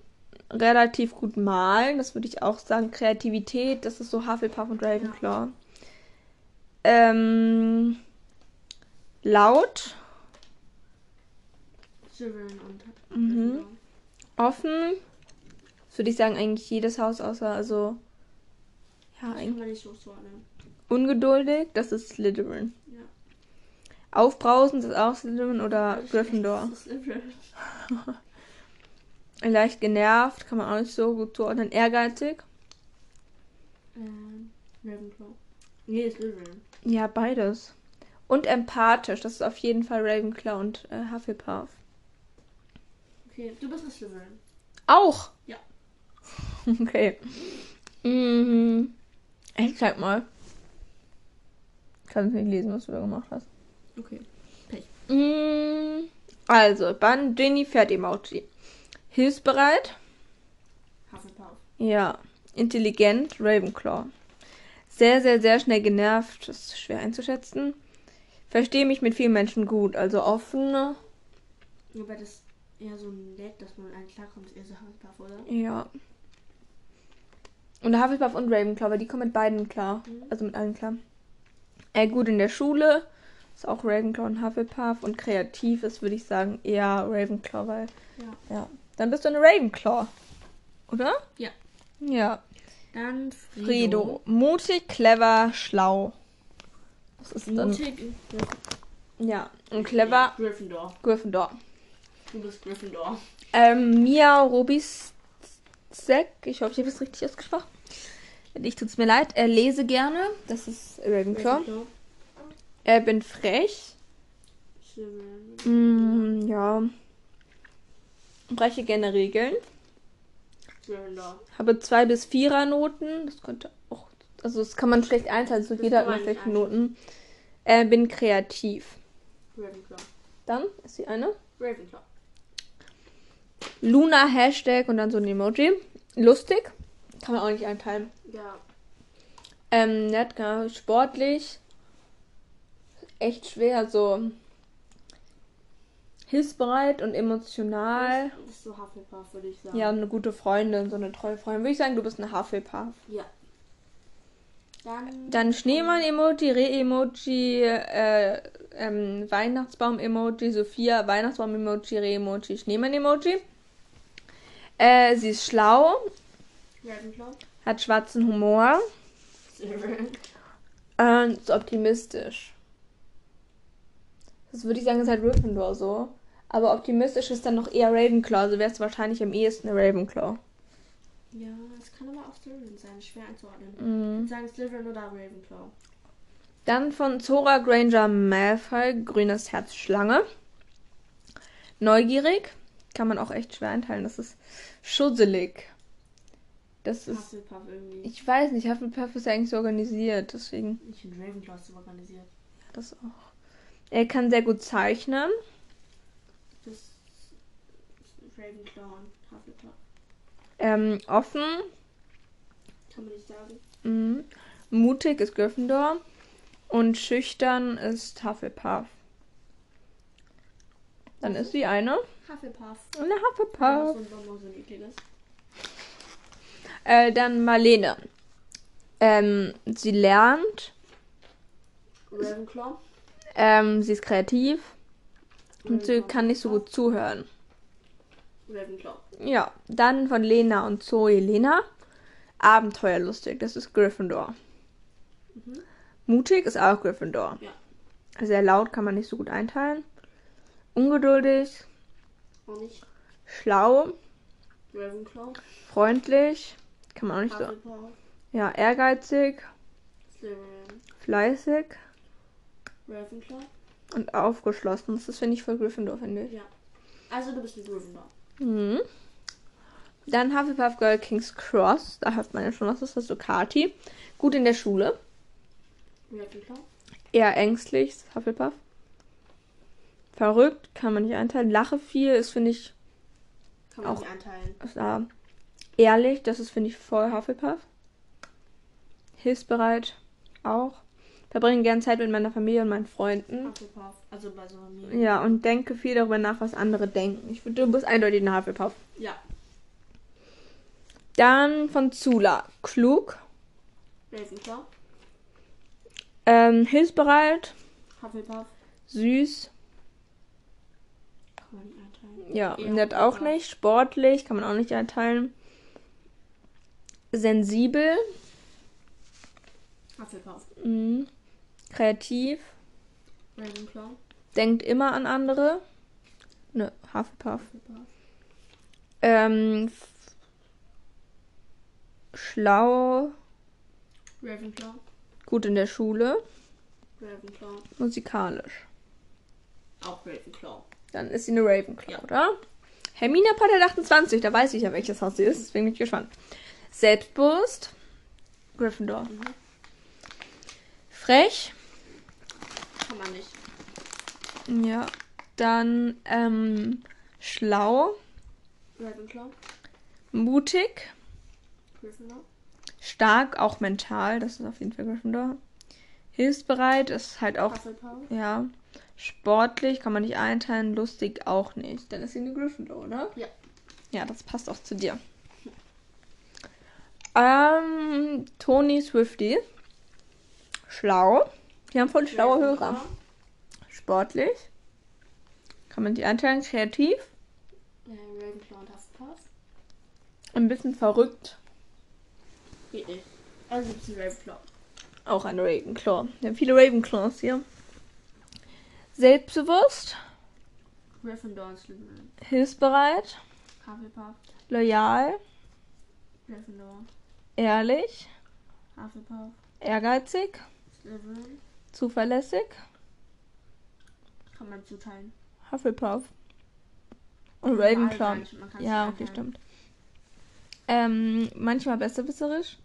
relativ gut malen, das würde ich auch sagen. Kreativität, das ist so Hufflepuff und Ravenclaw. Ähm, laut, Mhm. Gryffindor. offen, das würde ich sagen eigentlich jedes Haus außer, also ja, eigentlich ungeduldig, das ist Slytherin. Ja. Aufbrausend ist auch Slytherin oder Gryffindor. Ist Slytherin. Leicht genervt, kann man auch nicht so gut zuordnen. Ehrgeizig, Ähm, Ravenclaw. Nee, Slytherin. ja, beides. Und empathisch, das ist auf jeden Fall Ravenclaw und äh, Hufflepuff. Okay, du bist eine Slytherin. Auch? Ja. Okay. Mhm. Ich zeig mal. Kann nicht lesen, was du da gemacht hast. Okay. Mm, Also, dann Ginny Pferd-Emoji. Hilfsbereit? Hufflepuff. Ja. Intelligent? Ravenclaw. Sehr, sehr, sehr schnell genervt. Das ist schwer einzuschätzen. Verstehe mich mit vielen Menschen gut. Also offen. Aber das ist eher so nett, dass man mit einem klarkommt, ist eher so Hufflepuff, oder? Ja. Und Hufflepuff und Ravenclaw, weil die kommen mit beiden klar. Mhm. Also mit allen klar. Äh, gut in der Schule. Ist auch Ravenclaw und Hufflepuff. Und kreativ ist, würde ich sagen, eher Ravenclaw, weil. Ja. Ja. Dann bist du eine Ravenclaw. Oder? Ja. Ja. Dann Fredo. Fredo. Mutig, clever, schlau. Das ist dann. Mutig. Ja. Und clever, Gryffindor. Gryffindor. Du bist Gryffindor. Ähm, Mia Robisek. Ich hoffe, ich habe es richtig ausgesprochen. Wenn nicht, tut es mir leid. Er lese gerne. Das ist Ravenclaw. Ravenclaw. Er bin frech. Mm, ja. Breche gerne Regeln. Gryffindor. Habe zwei bis vierer Noten. Das könnte auch. Also das kann man schlecht einteilen. So Das jeder hat nicht Noten. Äh, bin kreativ. Ravenclaw. Dann ist die eine. Ravenclaw. Luna Hashtag und dann so ein Emoji. Lustig. Kann man auch nicht einteilen. Ja. Ähm, nett, genau. sportlich. Echt schwer, so hilfsbereit und emotional. Das ist so Hufflepuff, würde ich sagen. Ja, eine gute Freundin, so eine treue Freundin. Würde ich sagen, du bist eine Hufflepuff. Ja. Dann. Dann Schneemann-Emoji, Reh-Emoji, äh, ähm, Weihnachtsbaum-Emoji, Sophia, Weihnachtsbaum-Emoji, Reh-Emoji, Schneemann-Emoji. Äh, sie ist schlau, Ravenclaw. hat schwarzen Humor und ist optimistisch. Das würde ich sagen, ist halt Gryffindor so. Aber optimistisch ist dann noch eher Ravenclaw. Also wärst du wahrscheinlich am ehesten eine Ravenclaw. Ja, es kann aber auch Slytherin sein. Schwer einzuordnen. Mhm. Ich würde sagen Slytherin oder Ravenclaw. Dann von Zora Granger Malfoy, grünes Herz Schlange. Neugierig. Kann man auch echt schwer einteilen. Das ist schusselig. Das ist. Hufflepuff irgendwie. Ich weiß nicht, Hufflepuff ist ja eigentlich so organisiert, deswegen. Ich finde Ravenclaw ist so organisiert. Das auch. Er kann sehr gut zeichnen. Das ist Ravenclaw. Ähm, offen. Kann man nicht sagen. Mhm. Mutig ist Gryffindor. Und schüchtern ist Hufflepuff. Dann ist sie eine. Hufflepuff. Eine Hufflepuff. Äh, dann Marlene. Ähm, sie lernt. Ravenclaw. Ähm, sie ist kreativ. Und sie Ravenclaw. kann nicht so gut zuhören. Ravenclaw. Ja, dann von Lena und Zoe Lena. Abenteuerlustig, das ist Gryffindor. Mhm. Mutig ist auch Gryffindor. Ja. Sehr laut kann man nicht so gut einteilen. Ungeduldig, Auch nicht. schlau, Ravenclaw. freundlich, kann man auch nicht so. Hufflepuff. Ja, ehrgeizig, Slytherin. fleißig Ravenclaw. und aufgeschlossen. Das ist, finde ich, voll Gryffindor, finde ich. Ja. Also du bist ein Gryffindor. Mhm. Dann Hufflepuff Girl King's Cross. Da hört man ja schon, was ist das so? Kati. Gut in der Schule. Ravenclaw. Eher ängstlich, Hufflepuff. Verrückt, kann man nicht einteilen. Lache viel ist, finde ich, Kann man Auch. nicht einteilen. ist, äh, ehrlich. Das ist, finde ich, voll Hufflepuff. Hilfsbereit auch. Verbringe gern Zeit mit meiner Familie und meinen Freunden. Hufflepuff. Also bei so einem. Ja, und denke viel darüber nach, was andere denken. Ich du bist eindeutig ein Hufflepuff. Ja. Dann von Zula. Klug, Ravenclaw. ähm, hilfsbereit, Hufflepuff. süß, Kann man nicht einteilen. ja, Eher nett auch nicht, sportlich, kann man auch nicht einteilen. Sensibel, Hufflepuff. mhm. kreativ, Ravenclaw. denkt immer an andere. Ne, Hufflepuff. Hufflepuff. Ähm, schlau, Ravenclaw. gut in der Schule, Ravenclaw. musikalisch. Auch Ravenclaw. Dann ist sie eine Ravenclaw, Ja. oder? Hermine Potter 28, da weiß ich ja, welches Haus sie ist, deswegen bin ich gespannt. Selbstbewusst, Gryffindor. Mhm. Frech, Kann man nicht. ja. Dann ähm, schlau, Ravenclaw. mutig, Gryffindor. stark, auch mental, das ist auf jeden Fall Gryffindor. Hilfsbereit ist halt auch, ja. Sportlich kann man nicht einteilen, lustig auch nicht. Dann ist sie eine Gryffindor, oder? Ja. Ja, das passt auch zu dir. Ähm, Toni Swifty. Schlau. Wir haben voll schlaue. Hörer. Sportlich. Kann man die einteilen. Kreativ. Äh, Ravenclaw und Hufflepuff. Ein bisschen verrückt. Geht nicht. Also gibt es Ravenclaw. Auch ein Ravenclaw. Wir haben viele Ravenclaws hier. Selbstbewusst. Gryffindor Slytherin. Hilfsbereit. Hufflepuff. Loyal. Gryffindor. Ehrlich. Hufflepuff. Ehrgeizig. Slytherin. Zuverlässig. Kann man zuteilen. Hufflepuff. Und Ravenclaw. Ja, okay, stimmt. Ähm, manchmal besserwisserisch.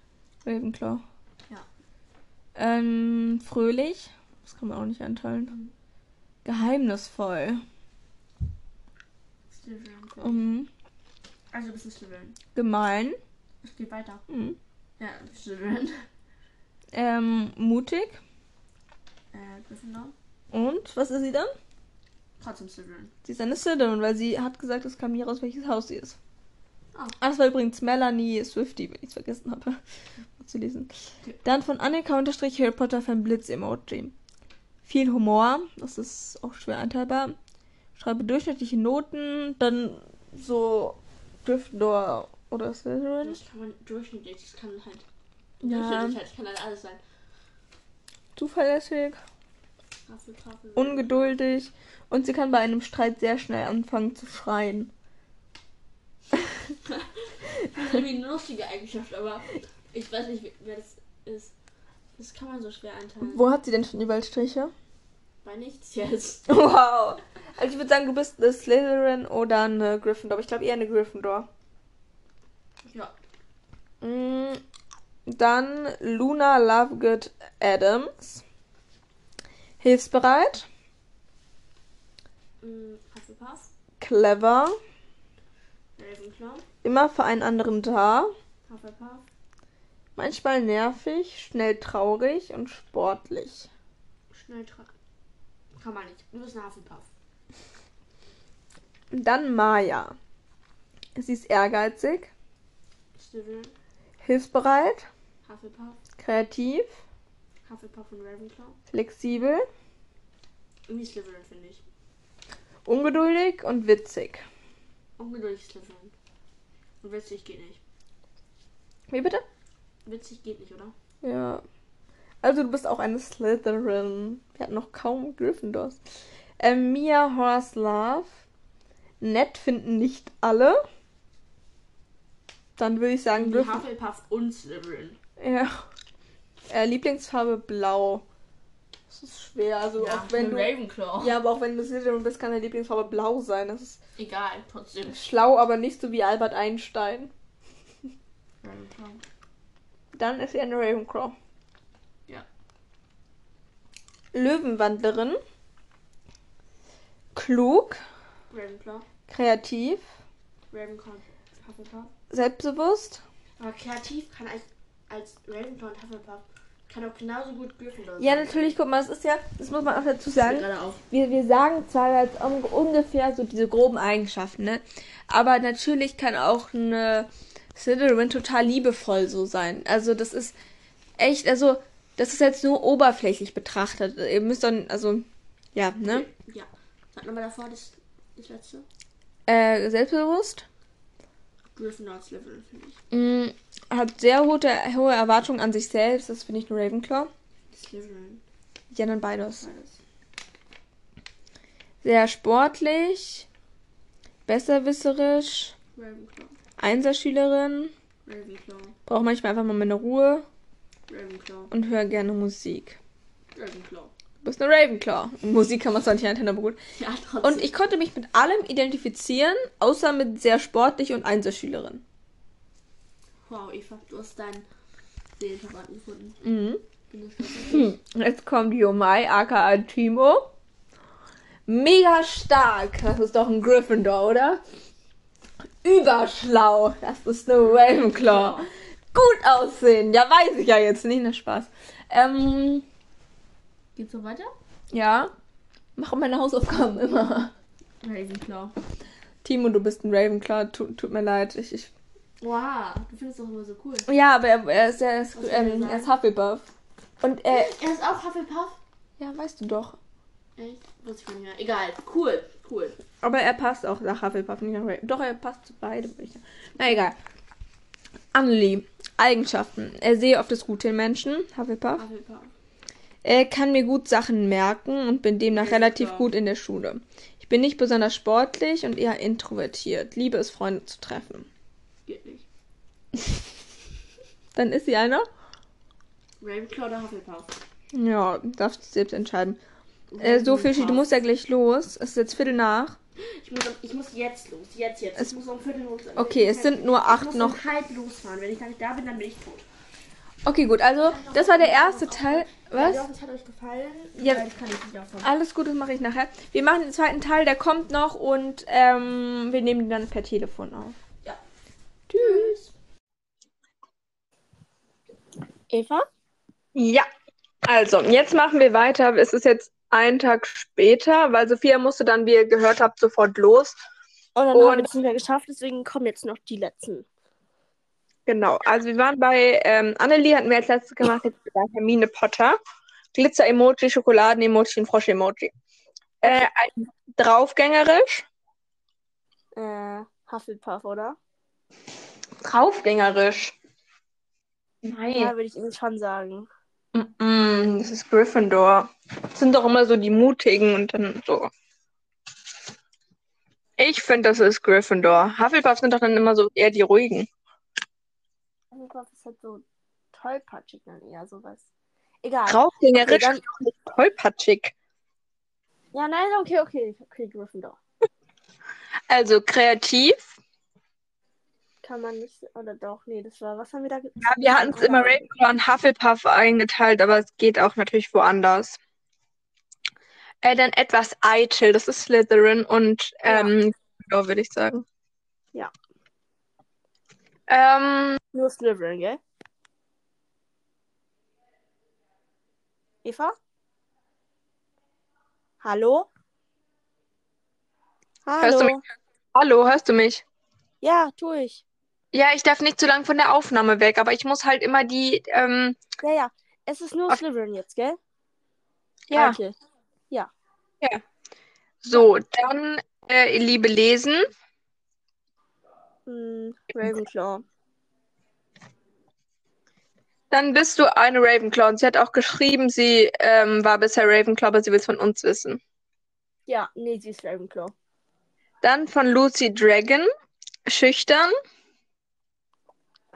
Ravenclaw. Ja. Ähm, fröhlich. Das kann man auch nicht einteilen. Mhm. Geheimnisvoll. Slytherin. Mhm. Also bist du Slytherin. Gemein. Es geht weiter. Mhm. Ja, Slytherin. Ähm, mutig. Äh, Gryffindor. Und was ist sie dann? Trotzdem Slytherin. Sie ist eine Slytherin, weil sie hat gesagt, es kam nie raus, welches Haus sie ist. Ah, das war übrigens Melanie Swifty, wenn ich es vergessen habe zu lesen. Okay. Dann von Annika unterstrich Harry Potter Fan Blitz Emoji. Viel Humor, das ist auch schwer einteilbar. Schreibe durchschnittliche Noten, dann so Gryffindor oder Slytherin. Das kann man durchschnittlich, das kann halt. Ja. Durchschnittlich halt, das kann halt alles sein. Zuverlässig. Ungeduldig und sie kann bei einem Streit sehr schnell anfangen zu schreien. Das ist irgendwie eine lustige Eigenschaft, aber ich weiß nicht, wer das ist. Das kann man so schwer einteilen. Wo hat sie denn schon überall Striche? Bei nichts jetzt. Wow. Also ich würde sagen, du bist eine Slytherin oder eine Gryffindor. Aber ich glaube eher eine Gryffindor. Ja. Mm, Dann Luna Lovegood Adams. Hilfsbereit, Mm, Hufflepuff. clever. Immer für einen anderen da, Hufflepuff. manchmal nervig, schnell traurig und sportlich. Schnell tragen. Kann man nicht. Du bist eine Hufflepuff. Dann Maya. Sie ist ehrgeizig, Slytherin. hilfsbereit, Hufflepuff. kreativ, Hufflepuff und Ravenclaw. flexibel, Irgendwie Slytherin, finde ich. ungeduldig und witzig. Ungeduldig Slytherin. Und witzig geht nicht. Wie bitte? Witzig geht nicht, oder? Ja. Also du bist auch eine Slytherin. Wir hatten noch kaum Gryffindors. Ähm, Mia Horse Love. Nett finden nicht alle. Dann würde ich sagen Die Gryffindor. Hufflepuff und Slytherin. Ja. Äh, Lieblingsfarbe blau. Das ist schwer. Also Ja, auch wenn du. Ravenclaw. Ja, aber auch wenn du Slytherin bist, kann deine Lieblingsfarbe blau sein. Das ist Egal, trotzdem. schlau, aber nicht so wie Albert Einstein. Ravenclaw. Dann ist sie eine Ravenclaw. Ja. Löwenwandlerin. Klug, Ravenclaw. kreativ, Ravenclaw. Hufflepuff. selbstbewusst. Aber kreativ kann als, als Ravenclaw und Hufflepuff kann auch genauso gut Gryffindor sein. Ja, natürlich, guck mal, es ist ja, das muss man auch dazu sagen. Wir, wir sagen zwar jetzt un- ungefähr so diese groben Eigenschaften, ne? Aber natürlich kann auch eine Slytherin total liebevoll so sein. Also das ist echt, also das ist jetzt nur oberflächlich betrachtet. Ihr müsst dann, also, ja, ne? Ja. Sag nochmal davor das, das letzte. Äh, selbstbewusst. Gryffindor Slytherin, finde ich. Mm, hat sehr hohe, hohe Erwartungen an sich selbst. Das finde ich nur Ravenclaw. Slytherin. Ja, dann beides. Beides. Sehr sportlich, besserwisserisch, Ravenclaw. Einserschülerin, Ravenclaw. braucht manchmal einfach mal meine Ruhe Ravenclaw. und höre gerne Musik. Ravenclaw. Du bist eine Ravenclaw. Musik kann man zwar nicht aber gut. Ja, trotzdem. Und ich konnte mich mit allem identifizieren, außer mit sehr sportlich und Einserschülerin. Wow, Eva, du hast deinen Seelenverwandten gefunden. Mhm. Hm. Jetzt kommt Yomai, aka Timo. Mega stark. Das ist doch ein Gryffindor, oder? Überschlau. Das ist eine Ravenclaw. Gut aussehen. Ja, weiß ich ja jetzt nicht. Na Spaß. Ähm, Geht's so weiter? ja. Mache meine Hausaufgaben immer. Ravenclaw. Timo, du bist ein Ravenclaw. Tut, tut mir leid. Ich, ich, Wow, du findest doch immer so cool. ja, aber er, er ist, er ist, ähm, er ist Hufflepuff. Und er, Er ist auch Hufflepuff? ja, weißt du doch. Echt? Wusste ich nicht mehr. Egal. Cool. Cool. Aber er passt auch nach Hufflepuff, nicht nach. Doch, er passt zu sagen. Na egal. Annelie. Eigenschaften. Er sehe oft das Gute in Menschen. Hufflepuff. Hufflepuff. Er kann mir gut Sachen merken und bin demnach relativ gut in der Schule. Ich bin nicht besonders sportlich und eher introvertiert. Liebe es, Freunde zu treffen. Geht nicht. Dann ist sie einer? Ravenclaw oder Hufflepuff? Ja, darfst du selbst entscheiden. Äh, so, Fischi, du musst ja gleich los. Es ist jetzt Viertel nach. Ich muss, ich muss jetzt los. Jetzt, jetzt. Es- ich muss um Viertel los. sein. Okay, Ich es sind nur ich acht muss noch. halb losfahren. Wenn ich da nicht da bin, dann bin ich tot. Okay, gut. Also, das war der erste Teil. Ja, Was? ich es hat euch gefallen. Ja. Ich. Alles gut, das mache ich nachher. Wir machen den zweiten Teil, der kommt noch und ähm, wir nehmen den dann per Telefon auf. Tschüss. Eva? Ja, also jetzt machen wir weiter. Es ist jetzt ein Tag später, weil Sophia musste dann, wie ihr gehört habt, sofort los. Und dann Und- haben wir es nicht mehr geschafft, deswegen kommen jetzt noch die letzten. Genau, also wir waren bei ähm, Annelie, hatten wir als letztes gemacht, jetzt bei Hermine Potter. Glitzer-Emoji, Schokoladen-Emoji und Frosch-Emoji. Äh, draufgängerisch. Äh, Hufflepuff, oder? Draufgängerisch. Nein. Ja, würde ich ihm schon sagen. Mm, das ist Gryffindor. Das sind doch immer so die Mutigen und dann so. Ich finde, das ist Gryffindor. Hufflepuff sind doch dann immer so eher die ruhigen. Hufflepuff ist halt so tollpatschig dann eher sowas. Egal. Draufgängerisch, Okay, dann- tollpatschig. Ja, nein, okay, okay. Okay, Gryffindor. Also kreativ. Kann man nicht. Oder doch, nee, das war. Was haben wir da Ja, wir hatten es immer Ravenclaw und Hufflepuff eingeteilt, aber es geht auch natürlich woanders. Äh, dann etwas eitel, das ist Slytherin und ähm, Gryffindor, würde ich sagen. Ja. Ähm, Nur Slytherin, gell? Eva? Hallo? Hörst du Hallo? hallo, hörst du mich? Ja, tue ich. Ja, ich darf nicht zu lang von der Aufnahme weg, aber ich muss halt immer die, ähm, Ja, ja. Es ist nur. Slytherin jetzt, gell? ja, Okay. so, dann, äh, liebe Lesen. Hm, Ravenclaw. Dann bist du eine Ravenclaw und sie hat auch geschrieben, sie ähm, war bisher Ravenclaw, aber sie will es von uns wissen. Ja, nee, sie ist Ravenclaw. Dann von Lucy Dragon, schüchtern.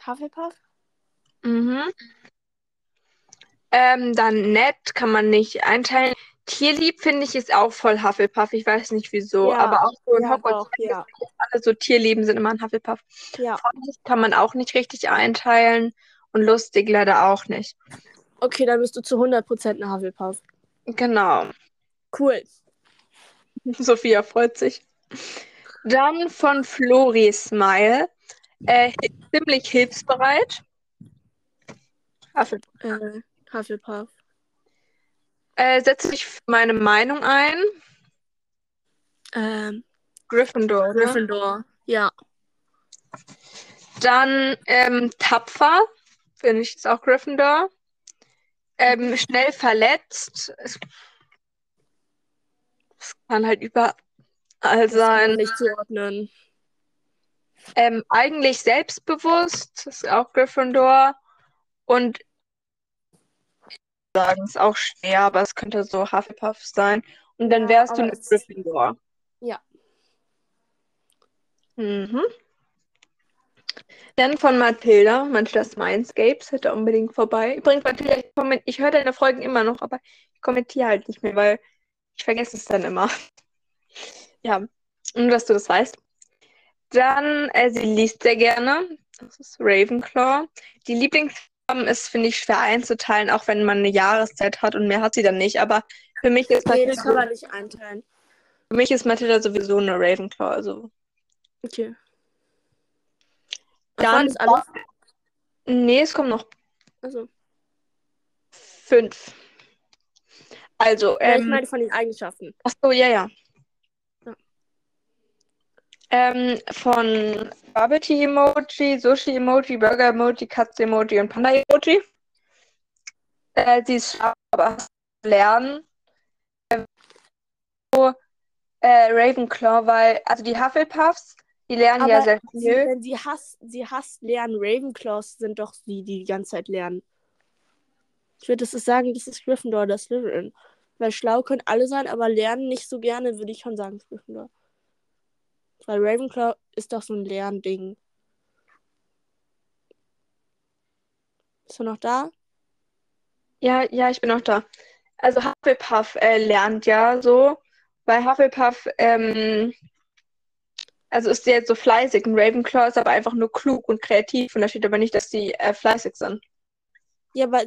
Hufflepuff? Mhm. Ähm, dann nett, kann man nicht einteilen. Tierlieb finde ich ist auch voll Hufflepuff. Ich weiß nicht wieso, Ja, aber auch so in ja, Hogwarts doch, ja. alle so Tierlieben sind immer ein Hufflepuff. Ja. Freundlich kann man auch nicht richtig einteilen und lustig leider auch nicht. Okay, dann bist du zu 100% eine Hufflepuff. Genau. Cool. Sophia freut sich. Dann von Flori Smile. Äh, ziemlich hilfsbereit. Hufflepuff. Äh, Hufflepuff. Äh, setze dich für meine Meinung ein. Ähm, Gryffindor, oder? Gryffindor. Ja. Dann ähm, tapfer, finde ich, ist auch Gryffindor. Ähm, schnell verletzt. Es, es kann halt überall Das sein. nicht zuordnen. Ähm, eigentlich selbstbewusst, ist auch Gryffindor. Und sagen, ist auch schwer, aber es könnte so Hufflepuff sein. Und dann Ja, wärst du aber eine es- Gryffindor. Ja. Mhm. Dann von Mathilda, Mathildas Mindscapes, hätte unbedingt vorbei. Übrigens, Mathilda, ich, komment- ich höre deine Folgen immer noch, aber ich kommentiere halt nicht mehr, weil ich vergesse es dann immer. Ja, nur dass du das weißt. Dann, äh, sie liest sehr gerne. Das ist Ravenclaw. Die Lieblingsfarben ist, finde ich, schwer einzuteilen, auch wenn man eine Jahreszeit hat und mehr hat sie dann nicht. Aber für mich ist Mathilda, das kann man nicht einteilen. für mich ist Mathilda sowieso eine Ravenclaw. Also Okay. Dann- das alles? Nee, es kommen noch Also, fünf. Also, ja, ich ähm, meine von den Eigenschaften. ach so, ja. Ja. Ähm, von Bubble Tea Emoji, Sushi Emoji, Burger Emoji, Katze Emoji und Panda Emoji. Äh, sie ist schlau, aber lernen. Ähm, äh, Ravenclaw, weil, also die Hufflepuffs, die lernen ja Aber sehr sie, viel. wenn sie hasst, sie hasst lernen, Ravenclaws sind doch die, die die ganze Zeit lernen. Ich würde das sagen, das ist Gryffindor oder Slytherin. Weil schlau können alle sein, aber lernen nicht so gerne, würde ich schon sagen, Gryffindor. Weil Ravenclaw ist doch so ein Lernding. Ist er noch da? Ja, ja, ich bin auch da. Also Hufflepuff äh, lernt ja so, weil Hufflepuff, ähm, also ist sie jetzt so fleißig und Ravenclaw ist aber einfach nur klug und kreativ und da steht aber nicht, dass sie äh, fleißig sind. Ja, aber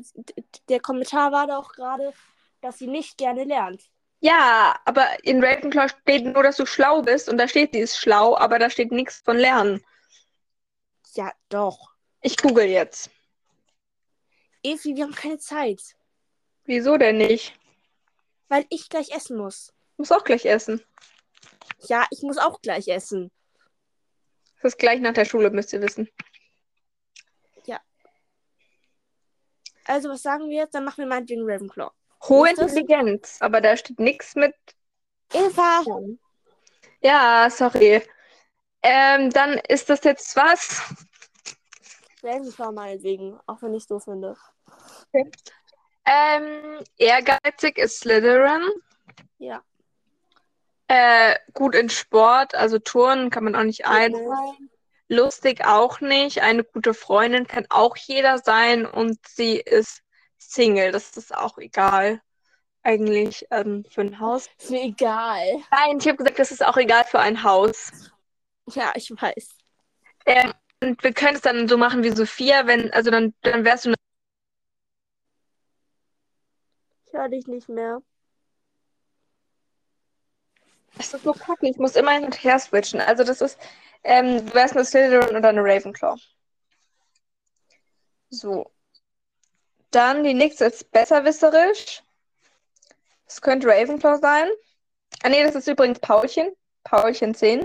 der Kommentar war doch gerade, dass sie nicht gerne lernt. Ja, aber in Ravenclaw steht nur, dass du schlau bist und da steht, sie ist schlau, aber da steht nichts von Lernen. Ja, doch. Ich google jetzt. Evi, wir haben keine Zeit. Wieso denn nicht? Weil ich gleich essen muss. Ich muss auch gleich essen. Ja, ich muss auch gleich essen. Das ist gleich nach der Schule, müsst ihr wissen. Also, was sagen wir jetzt? Dann machen wir meinetwegen Ravenclaw. Hohe Intelligenz, aber da steht nichts mit Eva! Ja, sorry. Ähm, dann ist das jetzt was? Ravenclaw meinetwegen, auch wenn ich es so finde. Ähm, ehrgeizig ist Slytherin. Ja. Äh, gut in Sport, also Turnen kann man auch nicht ein. Lustig auch nicht. Eine gute Freundin kann auch jeder sein und sie ist Single. Das ist auch egal. Eigentlich ähm, für ein Haus. Ist mir egal. Nein, ich habe gesagt, das ist auch egal für ein Haus. Ja, ich weiß. Ähm, und wir können es dann so machen wie Sophia, wenn, also dann, dann wärst du eine Ich höre dich nicht mehr. Das ist so kacke. Ich muss immer hin und her switchen. Also das ist, ähm, du wärst eine Slytherin oder eine Ravenclaw. So. Dann die nächste ist besserwisserisch. Das könnte Ravenclaw sein. Ah nee, das ist übrigens Paulchen. Paulchen 10.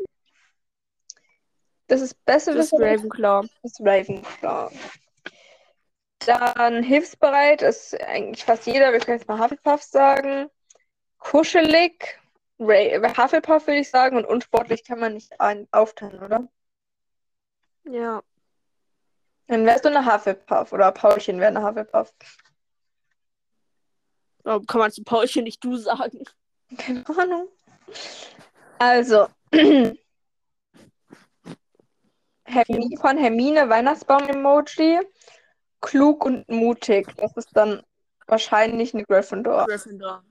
Das ist Das ist besserwisserisch. Ravenclaw. Das ist Ravenclaw. Dann hilfsbereit ist eigentlich fast jeder. Wir können jetzt mal Hufflepuff sagen. Kuschelig. Ra Hufflepuff würde ich sagen. Und unsportlich kann man nicht aufteilen, oder? Ja. Dann wärst du eine Hufflepuff. Oder Paulchen wäre eine Hufflepuff. Warum kann man zu Paulchen nicht du sagen? Keine Ahnung. Also. Hermine, von Hermine Weihnachtsbaum-Emoji. Klug und mutig. Das ist dann wahrscheinlich eine Gryffindor. Gryffindor.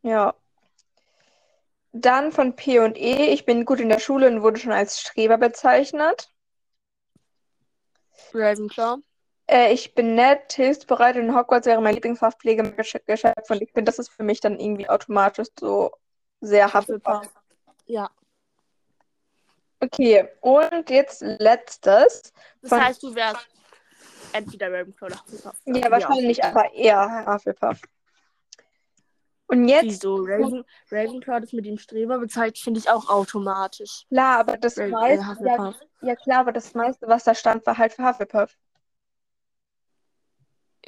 Ja. Dann von P und E. Ich bin gut in der Schule und wurde schon als Streber bezeichnet. Ravenclaw. Äh, ich bin nett, hilfsbereit und Hogwarts wäre mein Lieblingsfach Pflegegeschäft und ich finde, das ist für mich dann irgendwie automatisch so sehr Hufflepuff. Ja. Okay, und jetzt letztes. Das heißt, du wärst entweder Ravenclaw oder Hufflepuff. Ja, wahrscheinlich aber eher Hufflepuff. Und jetzt, Wieso? Raven, Ravenclaw das mit dem Streber bezeichnet, finde ich auch automatisch. klar, aber das Raven- äh, meiste, ja, ja klar, aber das meiste, was da stand, war halt für Hufflepuff.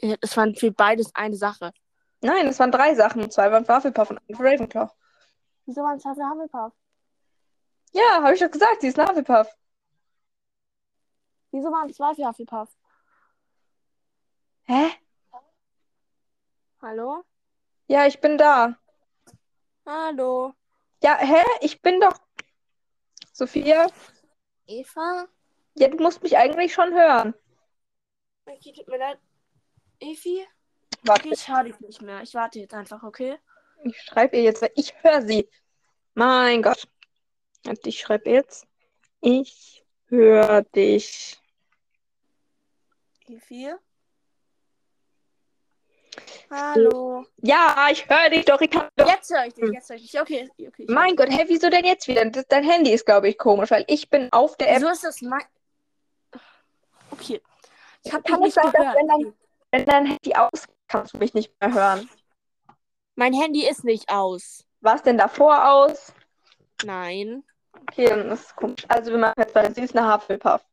Ja, Das waren für beides eine Sache. Nein, es waren drei Sachen. Zwei waren für Hufflepuff und eine für Ravenclaw. Wieso waren es für Hufflepuff? Ja, habe ich doch gesagt, sie ist ein Hufflepuff. Wieso waren zwei für Hufflepuff? Hä? Hallo? Ja, ich bin da. Hallo? Ja, hä? Ich bin doch. Sophia? Eva? Ja, du musst mich eigentlich schon hören. Okay, tut mir leid. Evi? Warte, Okay, ich höre dich nicht mehr. Ich warte jetzt einfach, okay? ich schreibe ihr jetzt, weil ich höre sie. Mein Gott. Warte, Ich schreibe jetzt. Ich höre dich. Evi? Hallo? Ja, ich höre dich doch. Ich. Jetzt höre ich dich, jetzt höre ich dich. Okay, okay. ich Mein Gott, hä, wieso denn jetzt wieder? Das, dein Handy ist, glaube ich, komisch, weil ich bin auf der App. Wieso ist das mein. Okay. Ich habe Kann es nicht sein, dass wenn dein, wenn dein Handy aus, kannst du mich nicht mehr hören? Mein Handy ist nicht aus. War es denn davor aus? Nein. Okay, dann ist es komisch. Also wir machen jetzt bei süßen Hufflepuff.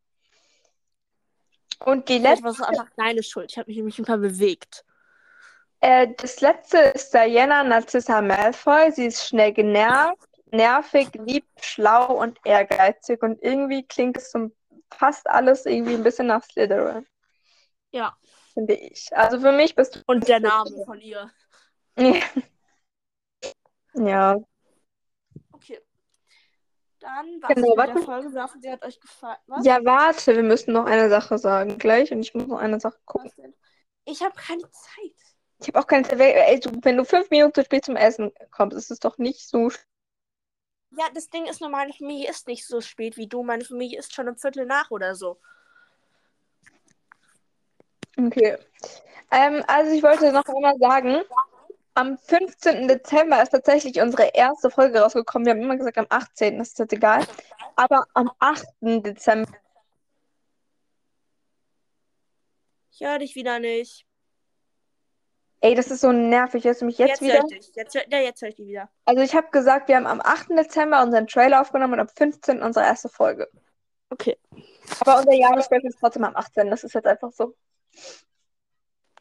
Und die Das letzte, war einfach deine Schuld. Ich habe mich nämlich ein paar bewegt. Äh, das letzte ist Diana Narcissa Malfoy. Sie ist schnell genervt, nervig, lieb, schlau und ehrgeizig. Und irgendwie klingt es so fast alles irgendwie ein bisschen nach Slytherin, Ja. finde ich. Also für mich bist du. Und der Name von ihr. ja. Okay. Dann Genau, warte. der Folge. Wir hoffen, sie hat euch gefallen. Was? Ja, warte, wir müssen noch eine Sache sagen gleich und ich muss noch eine Sache gucken. Ich habe keine Zeit. Ich habe auch keine. Ey, du, wenn du fünf Minuten zu spät zum Essen kommst, ist es doch nicht so. Ja, das Ding ist nur, meine Familie ist nicht so spät wie du. Meine Familie ist schon um Viertel nach oder so. Okay. Ähm, also ich wollte noch einmal sagen, am 15. Dezember ist tatsächlich unsere erste Folge rausgekommen. Wir haben immer gesagt am 18., das ist jetzt egal. Aber am 8. Dezember. Ich höre dich wieder nicht. Ey, das ist so nervig. Hörst du mich jetzt, Jetzt, wieder? ich dich. Jetzt, ja, jetzt höre ich dich wieder. Also ich habe gesagt, wir haben am 8. Dezember unseren Trailer aufgenommen und am 15. unsere erste Folge. Okay. Aber unser Jahresspecial ist trotzdem am 18. Das ist jetzt einfach so.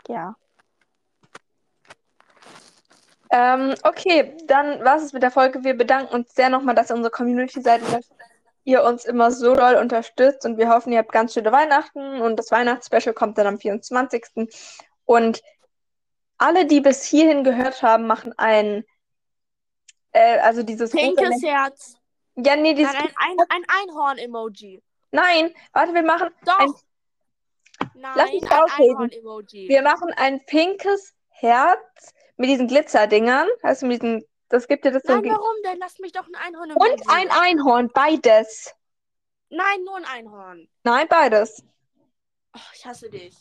Ja. Ähm, okay, dann war es mit der Folge. Wir bedanken uns sehr nochmal, dass ihr unsere Community seid und dass ihr uns immer so doll unterstützt. Und wir hoffen, ihr habt ganz schöne Weihnachten. Und das Weihnachtsspecial kommt dann am 24. Und alle, die bis hierhin gehört haben, machen ein, äh, also dieses Pinkes Herz. Ja, nee, dieses, Nein, ein, ein, ein Einhorn-Emoji. nein, warte, wir machen, Doch. Ein- Nein, Lass mich ein ausreden. Einhorn-Emoji. wir machen ein pinkes Herz mit diesen Glitzerdingern, also mit diesen, das gibt dir das so Nein, ein, warum denn? Lass mich doch ein Einhorn-Emoji. und ein Einhorn, beides. Nein, nur ein Einhorn. Nein, beides. Oh, ich hasse dich.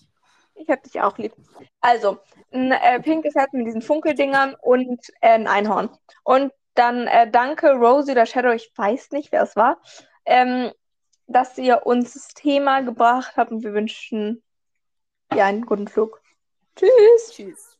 Ich hab dich auch lieb. Also, ein äh, pinkes Herz mit diesen Funkeldingern und äh, ein Einhorn. Und dann äh, danke Rosie oder Shadow, ich weiß nicht, wer es war, ähm, dass ihr uns das Thema gebracht habt und wir wünschen ja einen guten Flug. Tschüss. Tschüss.